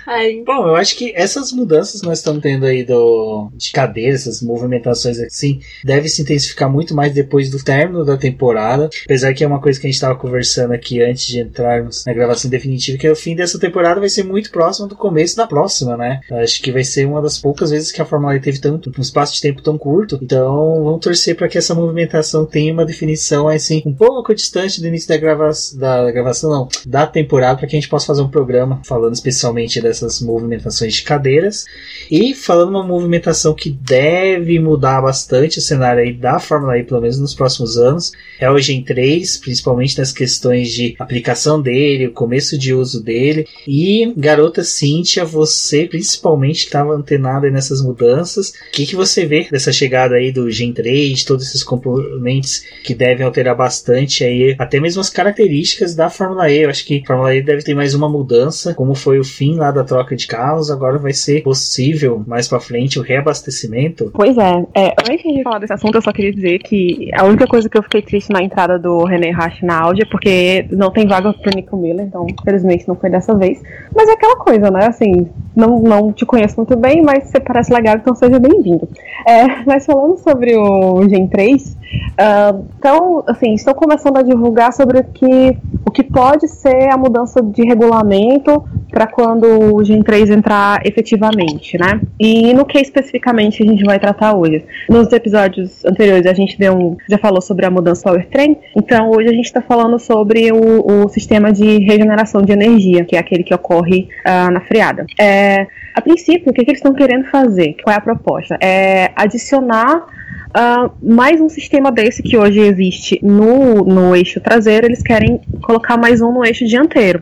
Ai. Bom, eu acho que essas mudanças que nós estamos tendo aí do, de cadeira, essas movimentações assim, deve se intensificar muito mais depois do término da temporada. Apesar que é uma coisa que a gente estava conversando aqui antes de entrarmos na gravação definitiva, que é o fim dessa temporada vai ser muito próximo do começo da próxima, né? Eu acho que vai ser uma das poucas vezes que a Fórmula E teve tanto, um espaço de tempo tão curto. Então, vamos torcer para que essa movimentação tenha uma definição assim um pouco distante do início da, grava da gravação, não, da temporada, para que a gente possa fazer um programa falando especialmente dessas movimentações de cadeiras e falando uma movimentação que deve mudar bastante o cenário aí da Fórmula E, pelo menos nos próximos anos, é o Gen 3, principalmente nas questões de aplicação dele, o começo de uso dele. E, garota Cíntia, você principalmente estava antenada nessas mudanças. O que, que você vê dessa chegada aí do Gen 3, todos esses componentes que devem alterar bastante aí, até mesmo as características da Fórmula E. Eu acho que a Fórmula E deve ter mais uma mudança, como foi o fim lá da troca de carros, agora vai ser possível mais para frente o reabastecimento. Pois é, é, antes de falar desse assunto, eu só queria dizer que a única coisa que eu fiquei triste na entrada do René Rasch na Audi é porque não tem vaga pro Nico Miller, então infelizmente não foi dessa vez. Mas é aquela coisa, né? Assim, não, não te conheço muito bem, mas você parece legal, então seja bem-vindo. É, mas falando sobre o Gen 3, uh, então, assim, estou começando a divulgar sobre o que, o que pode ser a mudança de regulamento para quando o Gen 3 entrar efetivamente, né? E no que especificamente a gente vai tratar hoje? Nos episódios anteriores a gente deu um, já falou sobre a mudança powertrain, então hoje a gente está falando sobre o, o, sistema de regeneração de energia, que é aquele que ocorre uh, na freada. É, a princípio, o que, que eles estão querendo fazer? Qual é a proposta? É adicionar Uh, mais um sistema desse que hoje existe no, no eixo traseiro, eles querem colocar mais um no eixo dianteiro.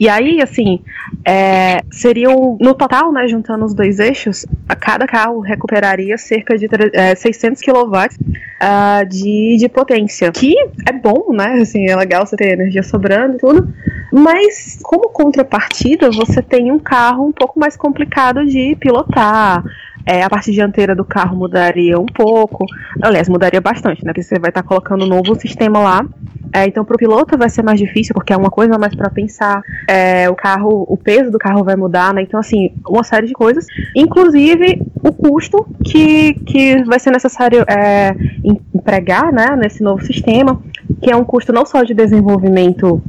E aí, assim, é, seriam, no total, né, juntando os dois eixos, a cada carro recuperaria cerca de é, 600 kW uh, de, de potência. Que é bom, né? Assim, é legal você ter energia sobrando e tudo. Mas, como contrapartida, você tem um carro um pouco mais complicado de pilotar. É, a parte dianteira do carro mudaria um pouco. Aliás, mudaria bastante, né? Porque você vai estar tá colocando um novo sistema lá. É, então, para o piloto vai ser mais difícil, porque é uma coisa mais para pensar. É, o carro, o peso do carro vai mudar, né? Então, assim, uma série de coisas. Inclusive, o custo que, que vai ser necessário é, empregar, né? Nesse novo sistema, que é um custo não só de desenvolvimento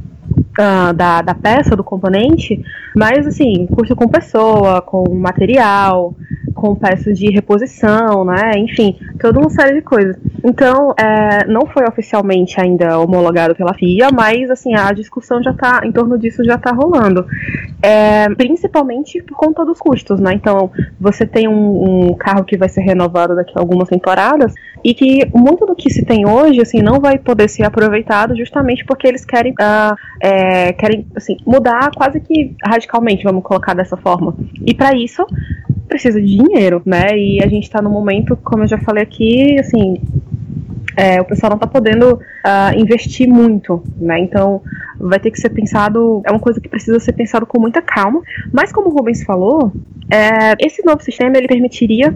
Uh, da, da peça, do componente, mas assim, custo com pessoa, com material, com peças de reposição, né? Enfim, toda uma série de coisas. Então, é, não foi oficialmente ainda homologado pela FIA, mas assim, a discussão já tá, em torno disso já tá rolando. É, principalmente por conta dos custos, né? Então, você tem um, um, carro que vai ser renovado daqui a algumas temporadas e que muito do que se tem hoje, assim, não vai poder ser aproveitado justamente porque eles querem, uh, é, querem assim, mudar quase que radicalmente, vamos colocar dessa forma. E para isso, precisa de dinheiro, né? E a gente está no momento, como eu já falei aqui, assim, é, o pessoal não está podendo uh, investir muito, né? Então vai ter que ser pensado, é uma coisa que precisa ser pensado com muita calma. Mas como o Rubens falou, é, esse novo sistema ele permitiria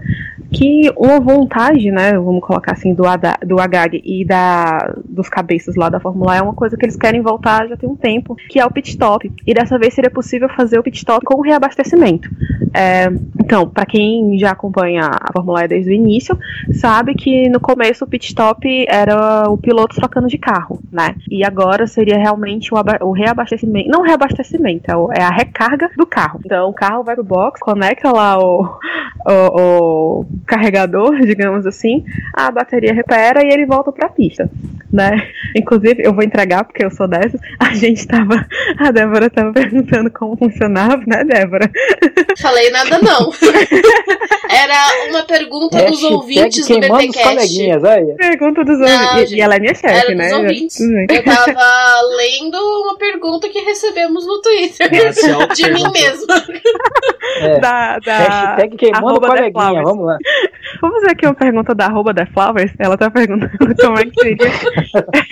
que uma vontade, né, vamos colocar assim, do, do HAG e da, dos cabeças lá da Fórmula é uma coisa que eles querem voltar já tem um tempo, que é o pit stop. E dessa vez seria possível fazer o pit stop com reabastecimento. É, então, para quem já acompanha a Fórmula E desde o início, sabe que no começo o pit stop era o piloto trocando de carro, né? E agora seria realmente o, o reabastecimento, não reabastecimento, é, é, a recarga do carro. Então o carro vai pro box, conecta lá o, o, o carregador, digamos assim, a bateria repara e ele volta para a pista, né? Inclusive, eu vou entregar porque eu sou dessas. A gente tava, a Débora tava perguntando como funcionava, né, Débora? Falei nada não. Era uma pergunta dos ouvintes do BTcast. Pergunta dos ouvintes. E, e ela é minha chefe, né? Ouvintes. Eu tava lendo uma pergunta que recebemos no Twitter. É, de mim mesma. É. Da, da Hashtag queimando coleguinha, vamos lá. Vamos fazer aqui uma pergunta da arroba da Flowers. Ela tá perguntando como é que seria.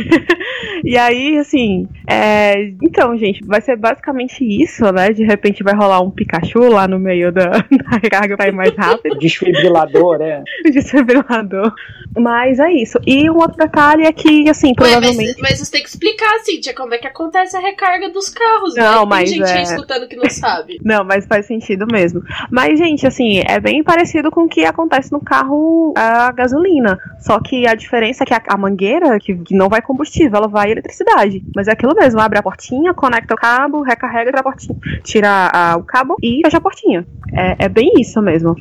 e aí, assim, é... então, gente, vai ser basicamente isso, né? De repente vai rolar um Pikachu lá no meio da, da recarga pra ir mais rápido. Desfibrilador, né? Desfibrilador. Mas é isso. E um outro detalhe é que, assim, provavelmente. Mas, mas, você tem que explicar, Cíntia, como é que acontece a recarga dos carros. Não, mas. Tem gente é... escutando que não sabe. Não, mas faz sentido mesmo. Mas, gente, assim, é bem parecido com o que acontece no carro a gasolina. Só que a diferença é que a, a mangueira, que, que, não vai combustível, ela vai eletricidade. Mas é aquilo mesmo, abre a portinha, conecta o cabo, recarrega, tira a portinha, tira a, o cabo e fecha a portinha. É, é, bem isso mesmo.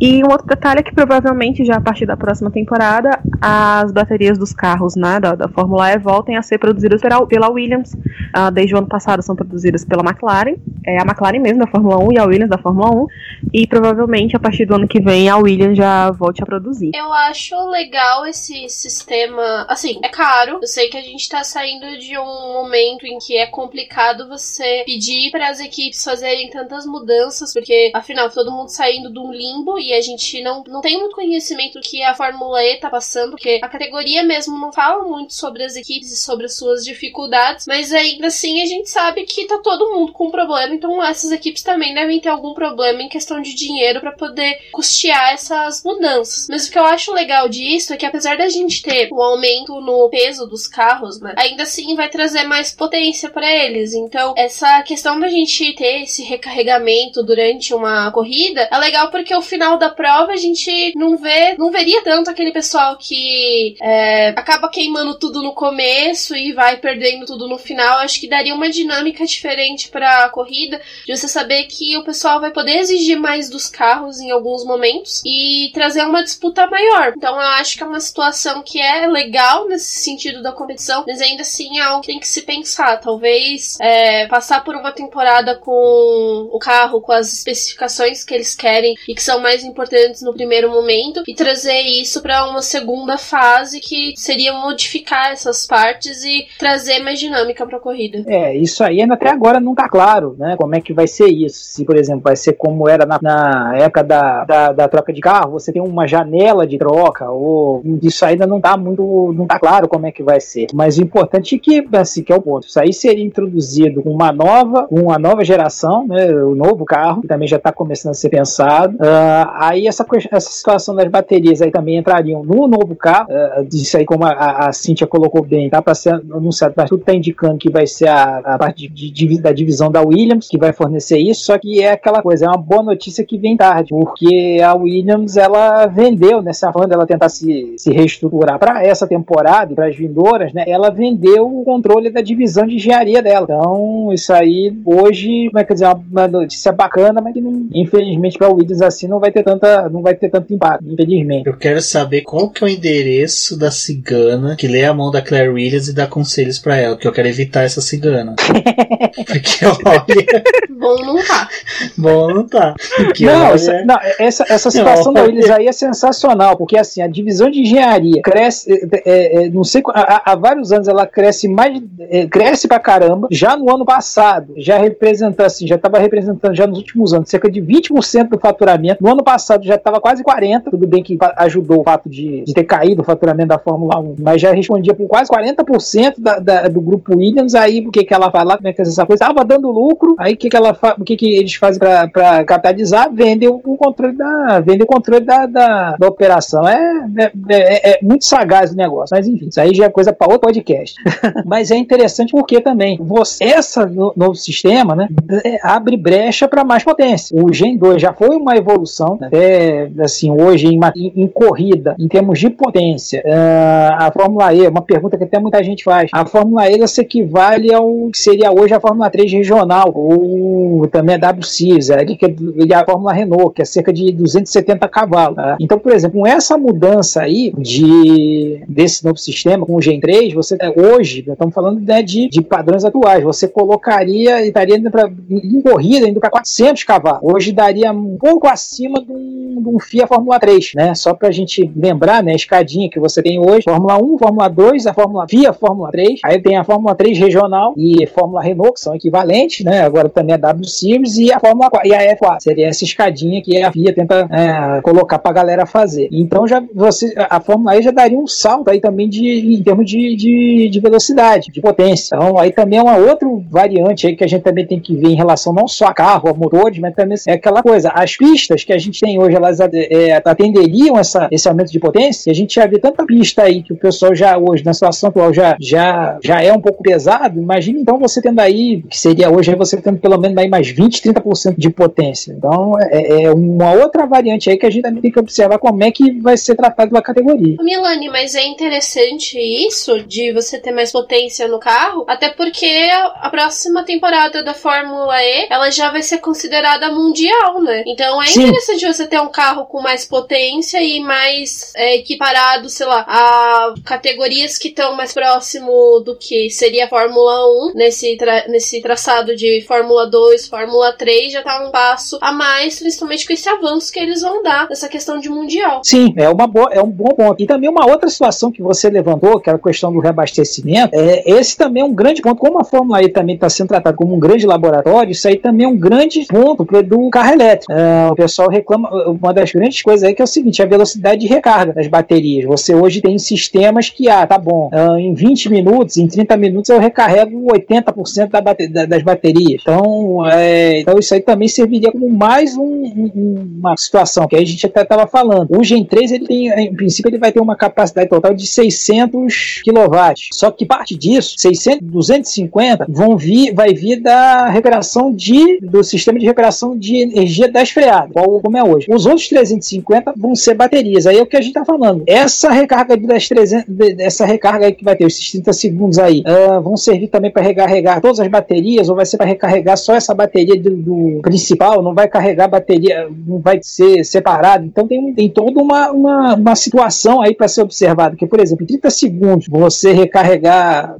E um outro detalhe é que provavelmente já a partir da próxima temporada as baterias dos carros né, da, da Fórmula E voltem a ser produzidas pela, pela Williams. Uh, desde o ano passado são produzidas pela McLaren, é a McLaren mesmo da Fórmula 1 e a Williams da Fórmula 1. E provavelmente a partir do ano que vem a Williams já volte a produzir. Eu acho legal esse sistema. Assim, é caro. Eu sei que a gente tá saindo de um momento em que é complicado você pedir para as equipes fazerem tantas mudanças, porque afinal todo mundo saindo de um limbo e a gente não, não tem muito conhecimento que a Fórmula E tá passando, porque a categoria mesmo não fala muito sobre as equipes e sobre as suas dificuldades, mas ainda assim a gente sabe que tá todo mundo com problema, então essas equipes também devem ter algum problema em questão de dinheiro para poder custear essas mudanças. Mas o que eu acho legal disso é que apesar da gente ter um aumento no peso dos carros, né, ainda assim vai trazer mais potência para eles. Então, essa questão da gente ter esse recarregamento durante uma corrida é legal porque o final da prova a gente não vê, não veria tanto aquele pessoal que é, acaba queimando tudo no começo e vai perdendo tudo no final. Acho que daria uma dinâmica diferente para a corrida, de você saber que o pessoal vai poder exigir mais dos carros em alguns momentos e trazer uma disputa maior. Então, eu acho que é uma situação que é legal nesse sentido da competição, mas ainda assim é algo que tem que se pensar. Talvez é, passar por uma temporada com o carro, com as especificações que eles querem e que são mais importantes no primeiro momento, e trazer isso para uma segunda fase que seria modificar essas partes e trazer mais dinâmica para a corrida. É, isso aí ainda até agora não tá claro, né? Como é que vai ser isso? Se, por exemplo, vai ser como era na, na época da, da, da, troca de carro, você tem uma janela de troca, ou isso ainda não tá muito, não tá claro como é que vai ser. Mas o importante é que, assim, que é o ponto, isso aí seria introduzido uma nova, uma nova geração, né? O novo carro, que também já está começando a ser pensado. Uh, aí essa, essa situação das baterias aí também entrariam no novo carro. Uh, isso aí, como a, a Cíntia colocou bem, tá para ser anunciado, mas tudo está indicando que vai ser a, a parte de, de, da divisão da Williams que vai fornecer isso. Só que é aquela coisa, é uma boa notícia que vem tarde, porque a Williams ela vendeu nessa forma dela tentar se, se reestruturar para essa temporada para as vindouras, né? Ela vendeu o controle da divisão de engenharia dela. Então, isso aí hoje, como é que dizer, uma notícia bacana, mas que não, infelizmente para o Williams assim não vai ter tanta, não vai ter tanto impacto, infelizmente. Eu quero saber qual que é o endereço da cigana que lê a mão da Claire Williams e dá conselhos para ela, que eu quero evitar essa cigana. Porque olha, bom não tá. Bom não tá. Porque, não, olha... essa, não, essa, essa situação não, da Williams aí é sensacional, porque assim, a divisão de engenharia cresce, é, é, é não sei, há, há, vários anos ela cresce mais, é, cresce pra caramba. Já no ano passado, já representa assim, já estava representando já nos últimos anos cerca de 20% do faturamento. No ano passado já estava quase 40%, tudo bem que ajudou o fato de, de, ter caído o faturamento da Fórmula 1, mas já respondia por quase 40% da, da, do grupo Williams. Aí o que, que ela fala, como é que é essa coisa? Estava dando lucro, aí o que, que, ela o que, que eles fazem para capitalizar? Vendem o, o, controle da, vendem o controle da, da, da operação. É, é, é, é, muito sagaz o negócio, mas enfim, isso aí já é coisa para outro podcast. mas é interessante porque também você, essa no, novo sistema, né, é, abre brecha para mais potência. O Gen 2 já foi uma evolução, né, até assim, hoje em, em, em corrida, em termos de potência, uh, a Fórmula E, uma pergunta que até muita gente faz, a Fórmula E se equivale ao que seria hoje a Fórmula 3 regional, ou também a WCIS, é, é a Fórmula Renault, que é cerca de 270 cavalos. Né? Então, por exemplo, com essa mudança aí de, desse novo sistema, com o Gen 3, você hoje, estamos falando né, de, de padrões atuais, você colocaria, estaria indo pra, em corrida, indo para 400 cavalos. Hoje daria um pouco acima de um, de um FIA Fórmula 3, né? Só para a gente lembrar, né? A escadinha que você tem hoje: Fórmula 1, Fórmula 2, a Fórmula FIA Fórmula 3. Aí tem a Fórmula 3 regional e Fórmula Renault, que são equivalentes, né? Agora também a W Series e a Fórmula 4, e a F4. Seria essa escadinha que a FIA tenta é, colocar para a galera fazer. Então já você, a Fórmula E já daria um salto aí também de, em termos de, de, de velocidade, de potência. Então aí também é uma outra variante aí que a gente também tem que ver em relação não só a carro, a motores, mas também é aquela coisa. As pistas que a gente tem hoje, elas é, atenderiam essa, esse aumento de potência, e a gente já vê tanta pista aí que o pessoal já hoje, na situação atual, já, já, já é um pouco pesado. Imagina então você tendo aí, que seria hoje, aí você tendo pelo menos aí mais 20, 30% de potência. Então é, é, uma outra variante aí que a gente também tem que observar como é que vai ser tratado a categoria. Milani, mas é interessante isso de você ter mais potência no carro, até porque a próxima temporada da Fórmula E ela já vai ser considerada mundial, né? Então é Sim. interessante você ter um carro com mais potência e mais é, equiparado, sei lá, a categorias que estão mais próximo do que seria a Fórmula 1 nesse, tra- nesse traçado de Fórmula 2, Fórmula 3, já tá um passo a mais, principalmente com esse avanço que eles vão dar nessa questão de mundial. Sim, é, uma boa, é um bom ponto. E também uma outra situação que você levantou, que era a questão do reabastecimento, é, esse também é um grande ponto. Como a Fórmula E também está sendo tratada como um grande laboratório, isso aí também é um grande ponto do carro elétrico. É, o pessoal reclama, uma das grandes coisas aí que é o seguinte, a velocidade de recarga das baterias. Você hoje tem sistemas que, ah, tá bom, ah, em 20 minutos, em 30 minutos eu recarrego 80% da bate- da- das baterias. Então, é, então isso aí também serviria como mais um- um- uma situação que a gente até estava falando. O Gen 3 ele tem, em princípio, ele vai ter uma capacidade total de 600 kW. Só que parte disso, 600, 250 vão vir, vai vir da recuperação de do sistema de recuperação de energia das freadas, como é hoje. Os outros 350 vão ser baterias. Aí é o que a gente está falando. Essa recarga das 300, de- essa recarga aí que vai ter esses 30 segundos aí, ah, vão servir também para recarregar todas as baterias ou vai ser para recarregar só essa bateria do, do principal? Não vai carregar bateria, não vai ser separado. Então tem, tem toda uma, uma, uma situação aí para ser observada. Que, por exemplo, em 30 segundos você recarregar,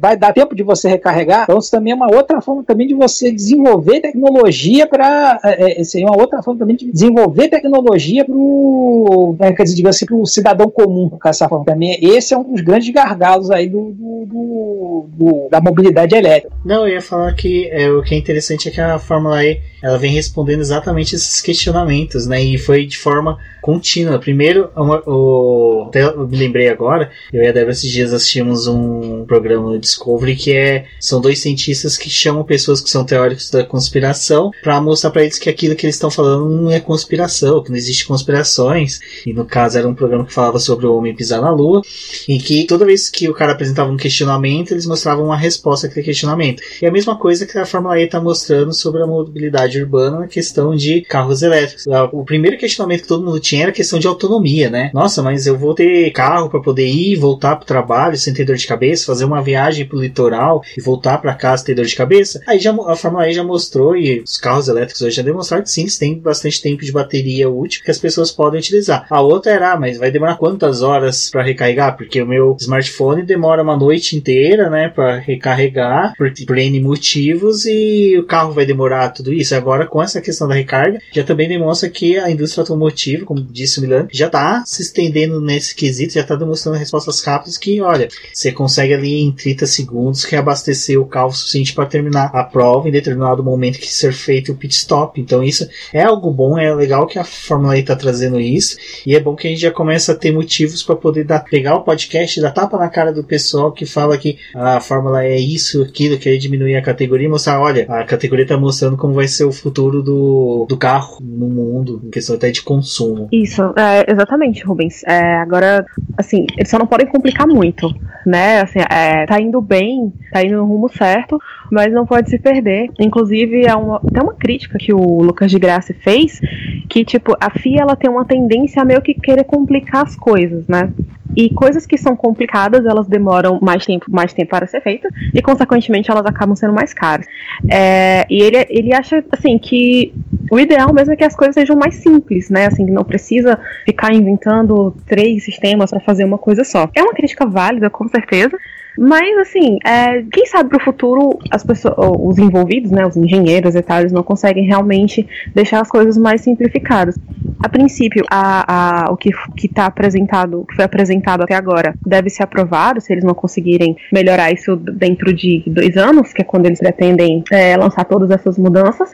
vai dar tempo de você recarregar. Então isso também é uma outra forma também de você desenvolver tecnologia para. É, é, seria uma outra forma também de desenvolver tecnologia para o. Quer dizer, digamos assim, para o cidadão comum, com essa forma. Também esse é um dos grandes gargalos aí do, do- do- do- da mobilidade elétrica. Não, eu ia falar que é, o que é interessante é que a Fórmula E ela vem respondendo exatamente esses questionamentos, né? E foi de forma contínua. Primeiro, uma- o, até eu me lembrei agora, eu e a Débora esses dias assistimos um programa no Discovery que é são dois cientistas que chamam pessoas que são teóricos da conspiração para mostrar para eles que aquilo que eles estão falando não é conspiração, que não existe conspirações. E no caso era um programa que falava sobre o homem pisar na lua, em que toda vez que o cara apresentava um questionamento, eles mostravam uma resposta àquele questionamento. E a mesma coisa que a Fórmula E está mostrando sobre a mobilidade urbana na questão de carros elétricos. Ah, O primeiro questionamento que todo mundo tinha era a questão de autonomia, né? Nossa, mas eu vou ter carro para poder ir e voltar pro trabalho sem ter dor de cabeça, fazer uma viagem pro litoral e voltar para casa ter dor de cabeça? Aí já, a Fórmula E já mostrou e os carros elétricos hoje já demonstraram que sim, eles têm bastante tempo de bateria útil que as pessoas podem utilizar. A outra era, ah, mas vai demorar quantas horas para recarregar? Porque o meu smartphone demora uma noite inteira, né, para recarregar por, por N motivos e o carro vai demorar tudo isso. Agora, com essa questão da recarga, já também demonstra que a indústria automotiva, como disse o Milan, já está se estendendo nesse quesito, já está demonstrando respostas rápidas que, olha, você consegue ali em 30 segundos reabastecer o carro o suficiente para terminar a prova em determinado momento que ser feito o pit stop. Então isso é algo bom, é legal que a Fórmula E está trazendo isso e é bom que a gente já começa a ter motivos para poder dar, pegar o podcast dar tapa na cara do pessoal que fala que a Fórmula é isso, aquilo, querer diminuir a categoria e mostrar, olha, a categoria está mostrando como vai ser o futuro do, do carro no mundo, em questão até de consumo. Isso, é, exatamente, Rubens. É, agora, assim, eles só não podem complicar muito, né? Assim, é, tá indo bem, tá indo no rumo certo, mas não pode se perder. Inclusive, é uma, tem uma crítica que o Lucas de Graça fez, que, tipo, a FIA ela tem uma tendência a meio que querer complicar as coisas, né? E coisas que são complicadas, elas demoram mais tempo, mais tempo para ser feitas, e consequentemente elas acabam sendo mais caras. É, e ele, ele acha assim que o ideal mesmo é que as coisas sejam mais simples, né? Assim, que não precisa ficar inventando três sistemas para fazer uma coisa só. É uma crítica válida, com certeza. Mas assim, é, quem sabe pro futuro as pessoas, os envolvidos, né, os engenheiros e tal, eles não conseguem realmente deixar as coisas mais simplificadas. A princípio, a, a, o que está apresentado, o que foi apresentado até agora, deve ser aprovado se eles não conseguirem melhorar isso dentro de dois anos, que é quando eles pretendem é, lançar todas essas mudanças.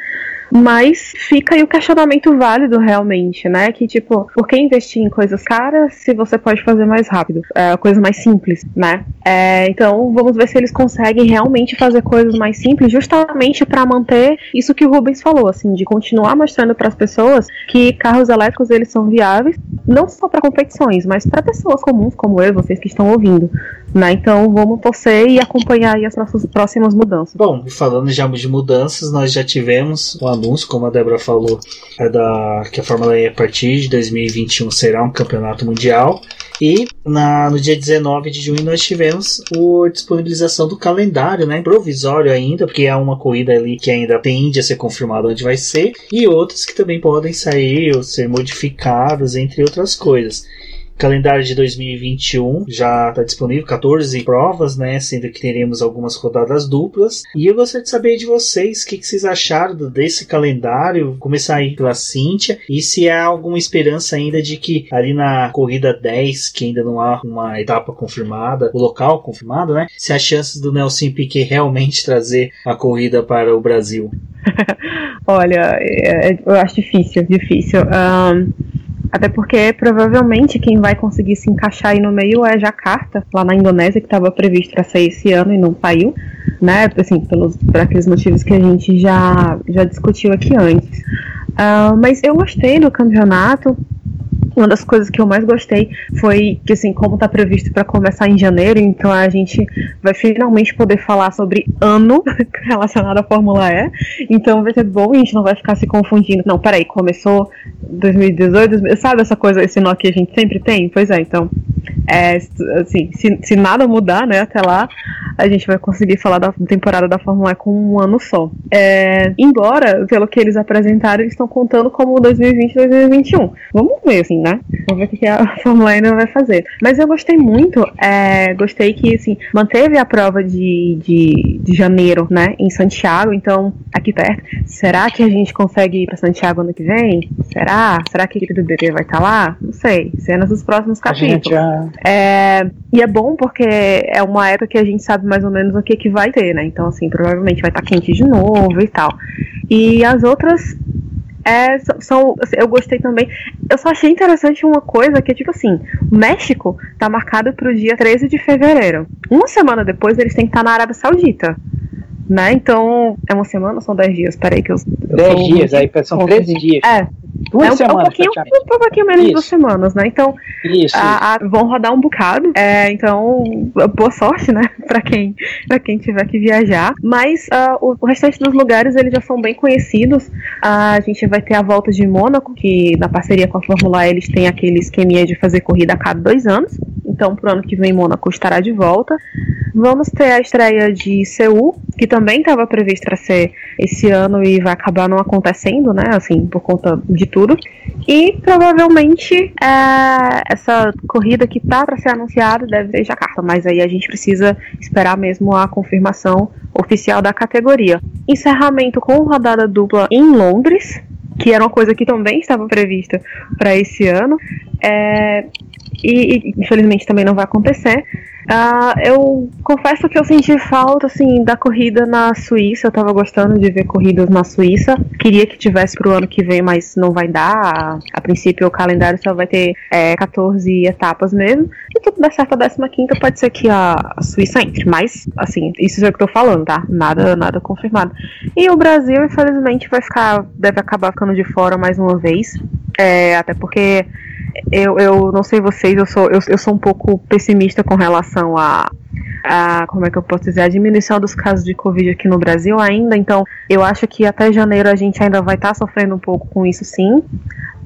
Mas fica aí o questionamento válido realmente, né? Que tipo, por que investir em coisas caras se você pode fazer mais rápido? É, coisa mais simples, né? É, então vamos ver se eles conseguem realmente fazer coisas mais simples, justamente para manter isso que o Rubens falou, assim, de continuar mostrando para as pessoas que carros elétricos eles são viáveis, não só para competições, mas para pessoas comuns como eu, vocês que estão ouvindo, Né? Então vamos torcer e acompanhar as nossas próximas mudanças. Bom, falando já de mudanças, nós já tivemos o um anúncio, como a Débora falou, é da, que a Fórmula E a partir de 2021 será um campeonato mundial. E na, no dia 19 de junho nós tivemos a disponibilização do calendário, né? Provisório ainda, porque há uma corrida ali que ainda tende a ser confirmada onde vai ser, e outras que também podem sair ou ser modificadas, entre outras coisas calendário de 2021 já está disponível, 14 provas, né? Sendo que teremos algumas rodadas duplas. E eu gostaria de saber de vocês o que, que, vocês acharam desse calendário. Começar aí pela Cíntia. E se há alguma esperança ainda de que ali na corrida 10, que ainda não há uma etapa confirmada, o local confirmado, né? Se há chances do Nelson Piquet realmente trazer a corrida para o Brasil. Olha, é, é, eu acho difícil, difícil. Um, até porque provavelmente quem vai conseguir se encaixar aí no meio é Jakarta, lá na Indonésia, que estava previsto para sair esse ano e não saiu, né? Assim, pelos, por aqueles motivos que a gente já, já discutiu aqui antes. Uh, mas eu gostei do campeonato. Uma das coisas que eu mais gostei foi que, assim, como está previsto para começar em janeiro, então a gente vai finalmente poder falar sobre ano relacionado à Fórmula E. Então vai ser bom, a gente não vai ficar se confundindo. Não, peraí, começou 2018, 2000, sabe essa coisa, esse nó que a gente sempre tem? Pois é, então, é, assim, se, se nada mudar, né, até lá, a gente vai conseguir falar da temporada da Fórmula E com um ano só. É, embora, pelo que eles apresentaram, eles estão contando como 2020 2021. Vamos ver, assim, né? Vamos ver o que a Fórmula E ainda vai fazer. Mas eu gostei muito, é, gostei que, assim, manteve a prova de, de, de janeiro, né, em Santiago, então, aqui perto. Será que a gente consegue ir para Santiago ano que vem? Será? Será que a equipe do vai estar tá lá? Não sei. Cenas dos próximos capítulos. É, e é bom porque é uma época que a gente sabe mais ou menos o que, que vai ter, né? Então, assim, provavelmente vai estar tá quente de novo e tal. E as outras é, são, eu gostei também. Eu só achei interessante uma coisa que é tipo assim: o México tá marcado para o dia 13 de fevereiro. Uma semana depois eles têm que estar na Arábia Saudita. Né? Então, é uma semana ou são 10 dias? Peraí que eu. 10 dias, aí são 13 dias. É, Duas é um, semanas. Um pouquinho, um pouquinho menos de duas semanas, né? Então, isso, a, a, vão rodar um bocado. É, então, boa sorte, né? pra quem, pra quem tiver que viajar. Mas uh, o, o, restante dos lugares eles já são bem conhecidos. Uh, a gente vai ter a volta de Mônaco, que na parceria com a Fórmula E eles têm aquele esqueminha de fazer corrida a cada dois anos. Então, pro ano que vem, Mônaco estará de volta. Vamos ter a estreia de Seul, que também estava prevista para ser esse ano e vai acabar não acontecendo, né? Assim, por conta de tudo. E provavelmente é, essa corrida que tá para ser anunciada deve ser Jacarta, mas aí a gente precisa esperar mesmo a confirmação oficial da categoria. Encerramento com rodada dupla em Londres, que era uma coisa que também estava prevista para esse ano. É, e, e, infelizmente também não vai acontecer. Uh, eu confesso que eu senti falta assim da corrida na Suíça. Eu tava gostando de ver corridas na Suíça. Queria que tivesse pro ano que vem, mas não vai dar. A, princípio o calendário só vai ter é, 14 etapas mesmo. E tudo der certo a 15 pode ser que a, a, Suíça entre. Mas, assim, isso é o que eu tô falando, tá? Nada, nada confirmado. E o Brasil, infelizmente, vai ficar. Deve acabar ficando de fora mais uma vez. É, até porque eu, eu não sei vocês, eu sou, eu, eu sou um pouco pessimista com relação a, a, como é que eu posso dizer, a diminuição dos casos de Covid aqui no Brasil ainda, então eu acho que até janeiro a gente ainda vai estar tá sofrendo um pouco com isso sim.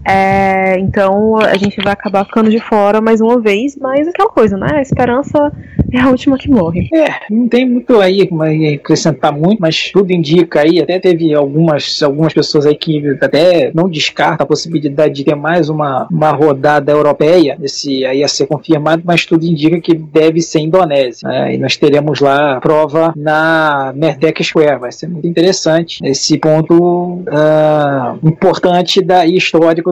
É, então a gente vai acabar ficando de fora mais uma vez, mas aquela coisa, né? A esperança é a última que morre. É, não tem muito aí como acrescentar muito, mas tudo indica aí, até teve algumas, algumas pessoas aí que até não descartam a possibilidade de ter mais uma, uma rodada europeia, esse aí a ser confirmado, mas tudo indica que deve ser Indonésia. Né? E nós teremos lá prova na Merdeka Square, vai ser muito interessante esse ponto uh, importante da, e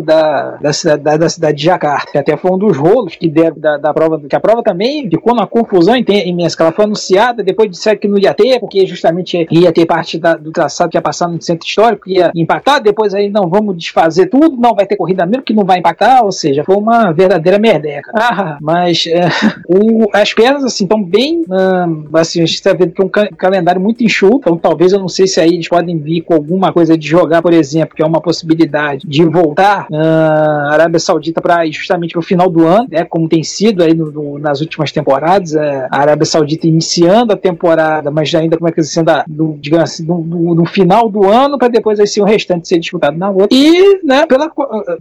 da, da, cidade, da, da cidade de Jakarta, até foi um dos rolos que deve da, da prova, que a prova também ficou numa confusão imensa, que ela foi anunciada, depois disseram que não ia ter, porque justamente ia ter parte da, do traçado que ia passar no centro histórico, ia impactar, depois aí não, vamos desfazer tudo, não vai ter corrida mesmo, que não vai impactar, ou seja, foi uma verdadeira merdeca. Ah, mas é, o, as pernas, assim, estão bem, uh, assim, a gente está vendo que é um ca calendário muito enxuto, então talvez, eu não sei se aí eles podem vir com alguma coisa de jogar, por exemplo, que é uma possibilidade de voltar a Arábia Saudita para justamente o final do ano, né, como tem sido aí no, no, nas últimas temporadas, é, a Arábia Saudita iniciando a temporada, mas ainda como é que no, assim, no, no, no, final do ano para depois assim, o restante ser disputado na outra. E, né, pela,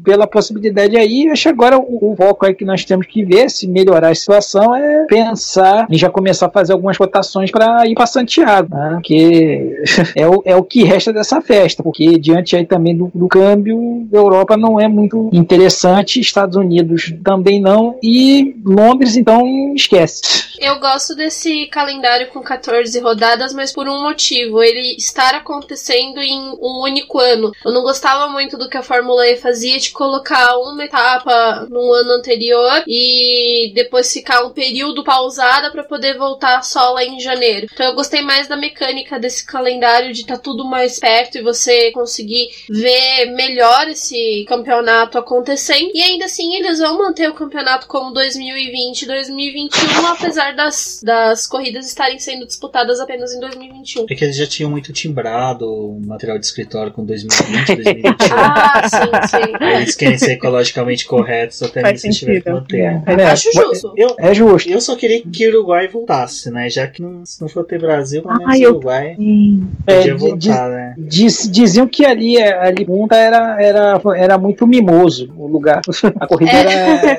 pela possibilidade aí, acho que agora o, o foco aí que nós temos que ver se melhorar a situação é pensar e já começar a fazer algumas votações para ir para Santiago, né, que é o, é o que resta dessa festa, porque diante aí também do, do câmbio, a Europa não é muito interessante, Estados Unidos também não, e Londres então esquece. Eu gosto desse calendário com 14 rodadas, mas por um motivo, ele estar acontecendo em um único ano. Eu não gostava muito do que a Fórmula E fazia de colocar uma etapa no ano anterior e depois ficar um período pausada para poder voltar só lá em janeiro. Então eu gostei mais da mecânica desse calendário de estar tá tudo mais perto e você conseguir ver melhor esse campeonato acontecendo. E ainda assim eles vão manter o campeonato como 2020 2021, apesar das, das corridas estarem sendo disputadas apenas em 2021. É que eles já tinham muito timbrado o material de escritório com 2020, 2021. ah, sim, sim. Eles querem ser ecologicamente corretos até Faz nisso tiver que manter. É, Eu acho justo. Eu, é justo. eu só queria que o Uruguai voltasse, né? Já que não, se não for ter Brasil, pelo Ah, menos o eu- Uruguai Sim. podia É, voltar, né? Diz- diziam que ali, ali Punta era, era, era muito mimoso o lugar. A corrida É. era,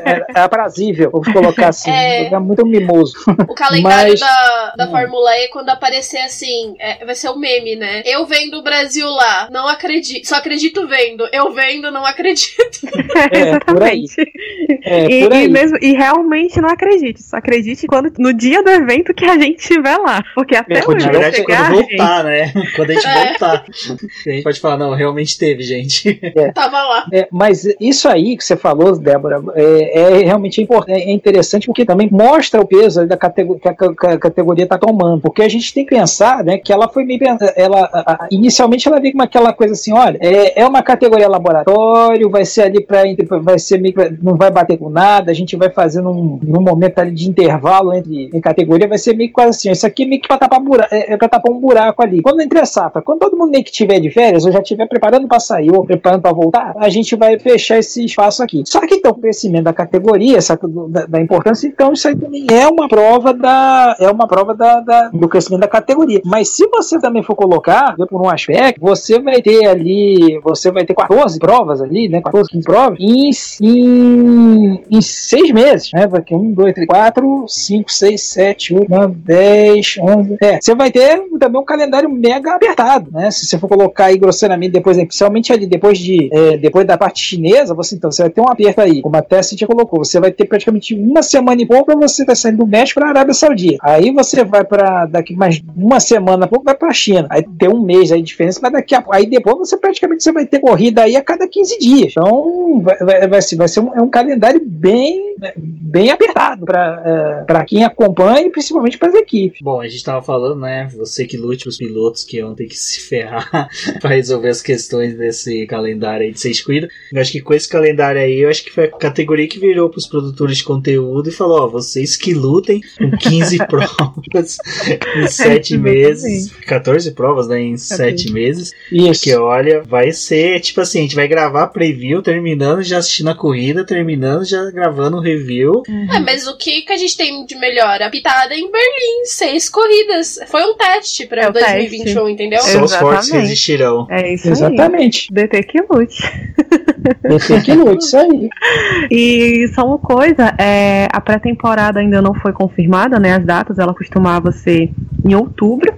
era, era aprazível, vamos colocar assim. É. Era muito mimoso. O calendário Mas- da, da Hum. Fórmula E, quando aparecer assim, é, vai ser um meme, né? Eu vendo o Brasil lá, não acredito. Só acredito vendo. Eu vendo, não acredito. É, por aí. Exatamente. É, e, por aí. e mesmo, e realmente não acredite. Só acredite quando, no dia do evento que a gente estiver lá. Porque até É, hoje Na verdade, chegar, quando voltar, né? Quando a gente É. voltar. A gente pode falar, não, realmente teve, gente. Tava lá. É, mas isso aí que você falou, Débora, é, é realmente importante, é interessante porque também mostra o peso da categoria, que a, que a categoria está tomando. Porque a gente tem que pensar, né, que ela foi meio ela a- a- inicialmente ela veio com aquela coisa assim, olha, é, é uma categoria laboratório, vai ser ali para vai ser meio não vai bater com nada, a gente vai fazer num, num momento ali de intervalo entre em categoria, vai ser meio quase assim, isso aqui é meio que para tapar bura, é, é tapar um buraco ali. Quando entre a safra, quando todo mundo meio que tiver de férias, ou já estiver preparando para sair ou preparando para voltar, a gente vai fechar esse espaço aqui. Só que então o crescimento da categoria, da, da importância, então isso aí também é uma prova da é uma prova da, da- do crescimento da categoria. Mas se você também for colocar, por um aspecto, você vai ter ali, você vai ter 14 provas ali, né, 14, 15 provas em, em, em seis meses, né, vai ter 1, 2, 3, 4, 5, 6, 7, 8, 9, 10, 11, é, você vai ter também um calendário mega apertado, né, se você for colocar aí grosseiramente depois, principalmente ali depois de, é, depois da parte chinesa, você então, você vai ter um aperto aí, como até a Cintia colocou, você vai ter praticamente uma semana e pouco pra você estar saindo do México para a Arábia Saudita, aí você vai para daqui mais uma semana pouco vai para a China, aí tem um mês aí de diferença, mas daqui a, aí depois você praticamente você vai ter corrida aí a cada 15 dias, então vai, vai, vai vai ser um, é um calendário bem, bem apertado para para quem acompanha e principalmente para as equipes. Bom, a gente tava falando, né? Você que lute os pilotos que vão ter que se ferrar pra resolver as questões desse calendário aí de seis corridas. Eu acho que com esse calendário aí, eu acho que foi a categoria que virou pros produtores de conteúdo e falou: ó, vocês que lutem com 15 provas em 7 meses. 14 provas, né? Em 7 meses. Isso. Que olha, vai ser tipo assim: a gente vai gravar preview, terminando já assistindo a corrida, terminando já gravando o review. É, mas o que, que a gente tem de melhor? A pitada em Berlim, seis corridas. Foi um teste pra É o 2021, entendeu? Só os fortes Exatamente. resistirão. É isso Exatamente. aí. DT que lute. Esse que lute, isso aí. E só uma coisa, é, a pré-temporada ainda não foi confirmada, né? As datas, ela costumava ser em outubro.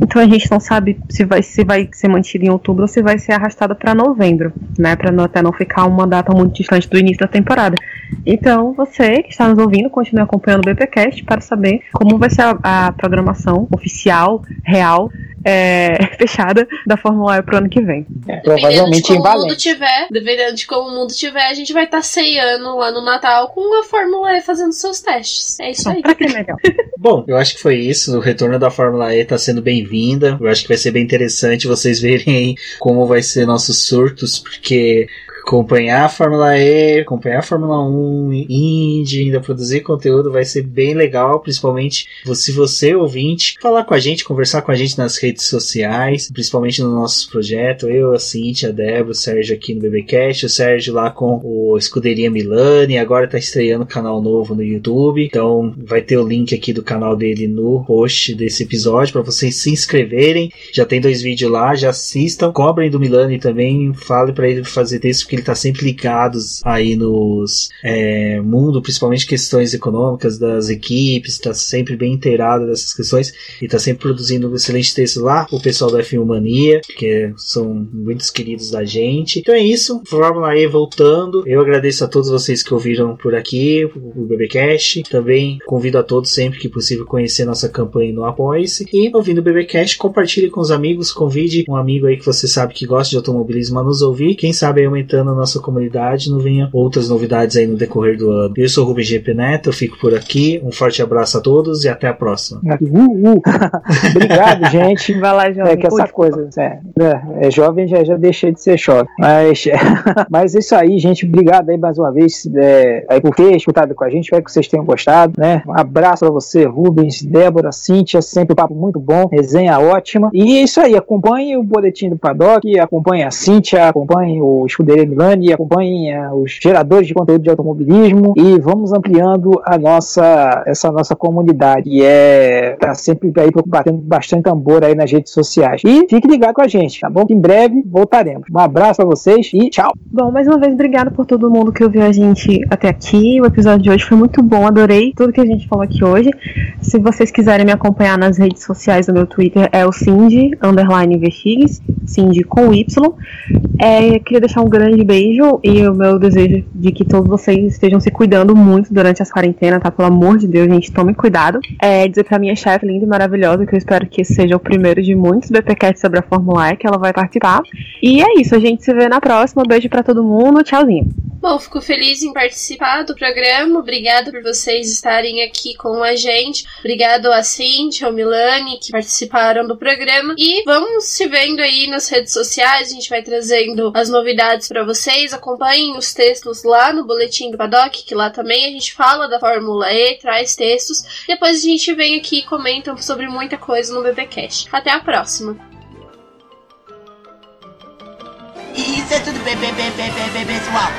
Então a gente não sabe se vai, se vai ser mantida em outubro ou se vai ser arrastada para novembro, né? Para até não ficar uma data muito distante do início da temporada. Então você que está nos ouvindo, continue acompanhando o BPcast para saber como vai ser a, a programação oficial, real, é, fechada da Fórmula E pro ano que vem. É, Dependendo de provavelmente como em o mundo Valência. tiver, dependendo de como o mundo tiver, a gente vai estar ceiando lá no Natal com a Fórmula E fazendo seus testes. É isso aí. Pra que melhor? Bom, eu acho que foi isso. O retorno da Fórmula E está sendo bem-vinda. Eu acho que vai ser bem interessante vocês verem como vai ser nossos surtos, porque acompanhar a Fórmula E, acompanhar a Fórmula 1, Indy, ainda produzir conteúdo, vai ser bem legal, principalmente se você, ouvinte, falar com a gente, conversar com a gente nas redes sociais, principalmente no nosso projeto, eu, a Cintia, a Débora, o Sérgio aqui no BBcast, o Sérgio lá com o Escuderia Milani, agora tá estreando canal novo no YouTube, então vai ter o link aqui do canal dele no post desse episódio para vocês se inscreverem. Já tem dois vídeos lá, já assistam, cobrem do Milani também, fale para ele fazer texto porque ele tá sempre ligado aí nos é, mundo, principalmente questões econômicas das equipes, tá sempre bem inteirado dessas questões e tá sempre produzindo um excelente texto lá, o pessoal da F1 Mania, que são muitos queridos da gente. Então é isso, Fórmula E voltando. Eu agradeço a todos vocês que ouviram por aqui, o BBcast. Também convido a todos sempre que possível conhecer nossa campanha no Apoia-se e ouvindo o BBcast, compartilhe com os amigos, convide um amigo aí que você sabe que gosta de automobilismo a nos ouvir. Quem sabe aí aumentando a nossa comunidade, não venha outras novidades aí no decorrer do ano. Eu sou o Rubens GP Neto, eu fico por aqui. Um forte abraço a todos e até a próxima. Uh, uh. Obrigado, gente. Vai lá, jovem. É que essa coisa, é, é, é, jovem já, já deixei de ser jovem. Mas, mas é isso aí, gente. Obrigado aí mais uma vez é, aí por ter escutado com a gente. Espero que vocês tenham gostado, né? Um abraço pra você, Rubens, Débora, Cíntia, sempre um papo muito bom, resenha ótima. E é isso aí, acompanhe o boletim do Paddock, acompanhe a Cíntia, acompanhe o Escuderia Milani, acompanhe uh, os geradores de conteúdo de automobilismo e vamos ampliando a nossa, essa nossa comunidade. E é, tá sempre aí batendo bastante tambor aí nas redes sociais. E fique ligado com a gente, tá bom? Em breve voltaremos. Um abraço pra vocês e tchau. Bom, mais uma vez, obrigado por todo mundo que ouviu a gente até aqui. O episódio de hoje foi muito bom, adorei tudo que a gente falou aqui hoje. Se vocês quiserem me acompanhar nas redes sociais, o meu Twitter é o Cindy, underline VX, Cindy com Y. É, queria deixar um grande beijo e o meu desejo de que todos vocês estejam se cuidando muito durante essa quarentena, tá? Pelo amor de Deus, gente, tome cuidado. É, dizer pra minha chefe linda e maravilhosa que eu espero que esse seja o primeiro de muitos BPCats sobre a Fórmula E que ela vai participar. E é isso, a gente se vê na próxima. Beijo para todo mundo, tchauzinho. Bom, fico feliz em participar do programa. Obrigado por vocês estarem aqui com a gente. Obrigado a Cintia, ao Milani, que participaram do programa. E vamos se vendo aí nas redes sociais. A gente vai trazendo as novidades para vocês. Acompanhem os textos lá no Boletim do Paddock, que lá também a gente fala da Fórmula E, traz textos. Depois a gente vem aqui e comenta sobre muita coisa no BBcast. Até a próxima! Isso é tudo bem, bem, bem, pessoal.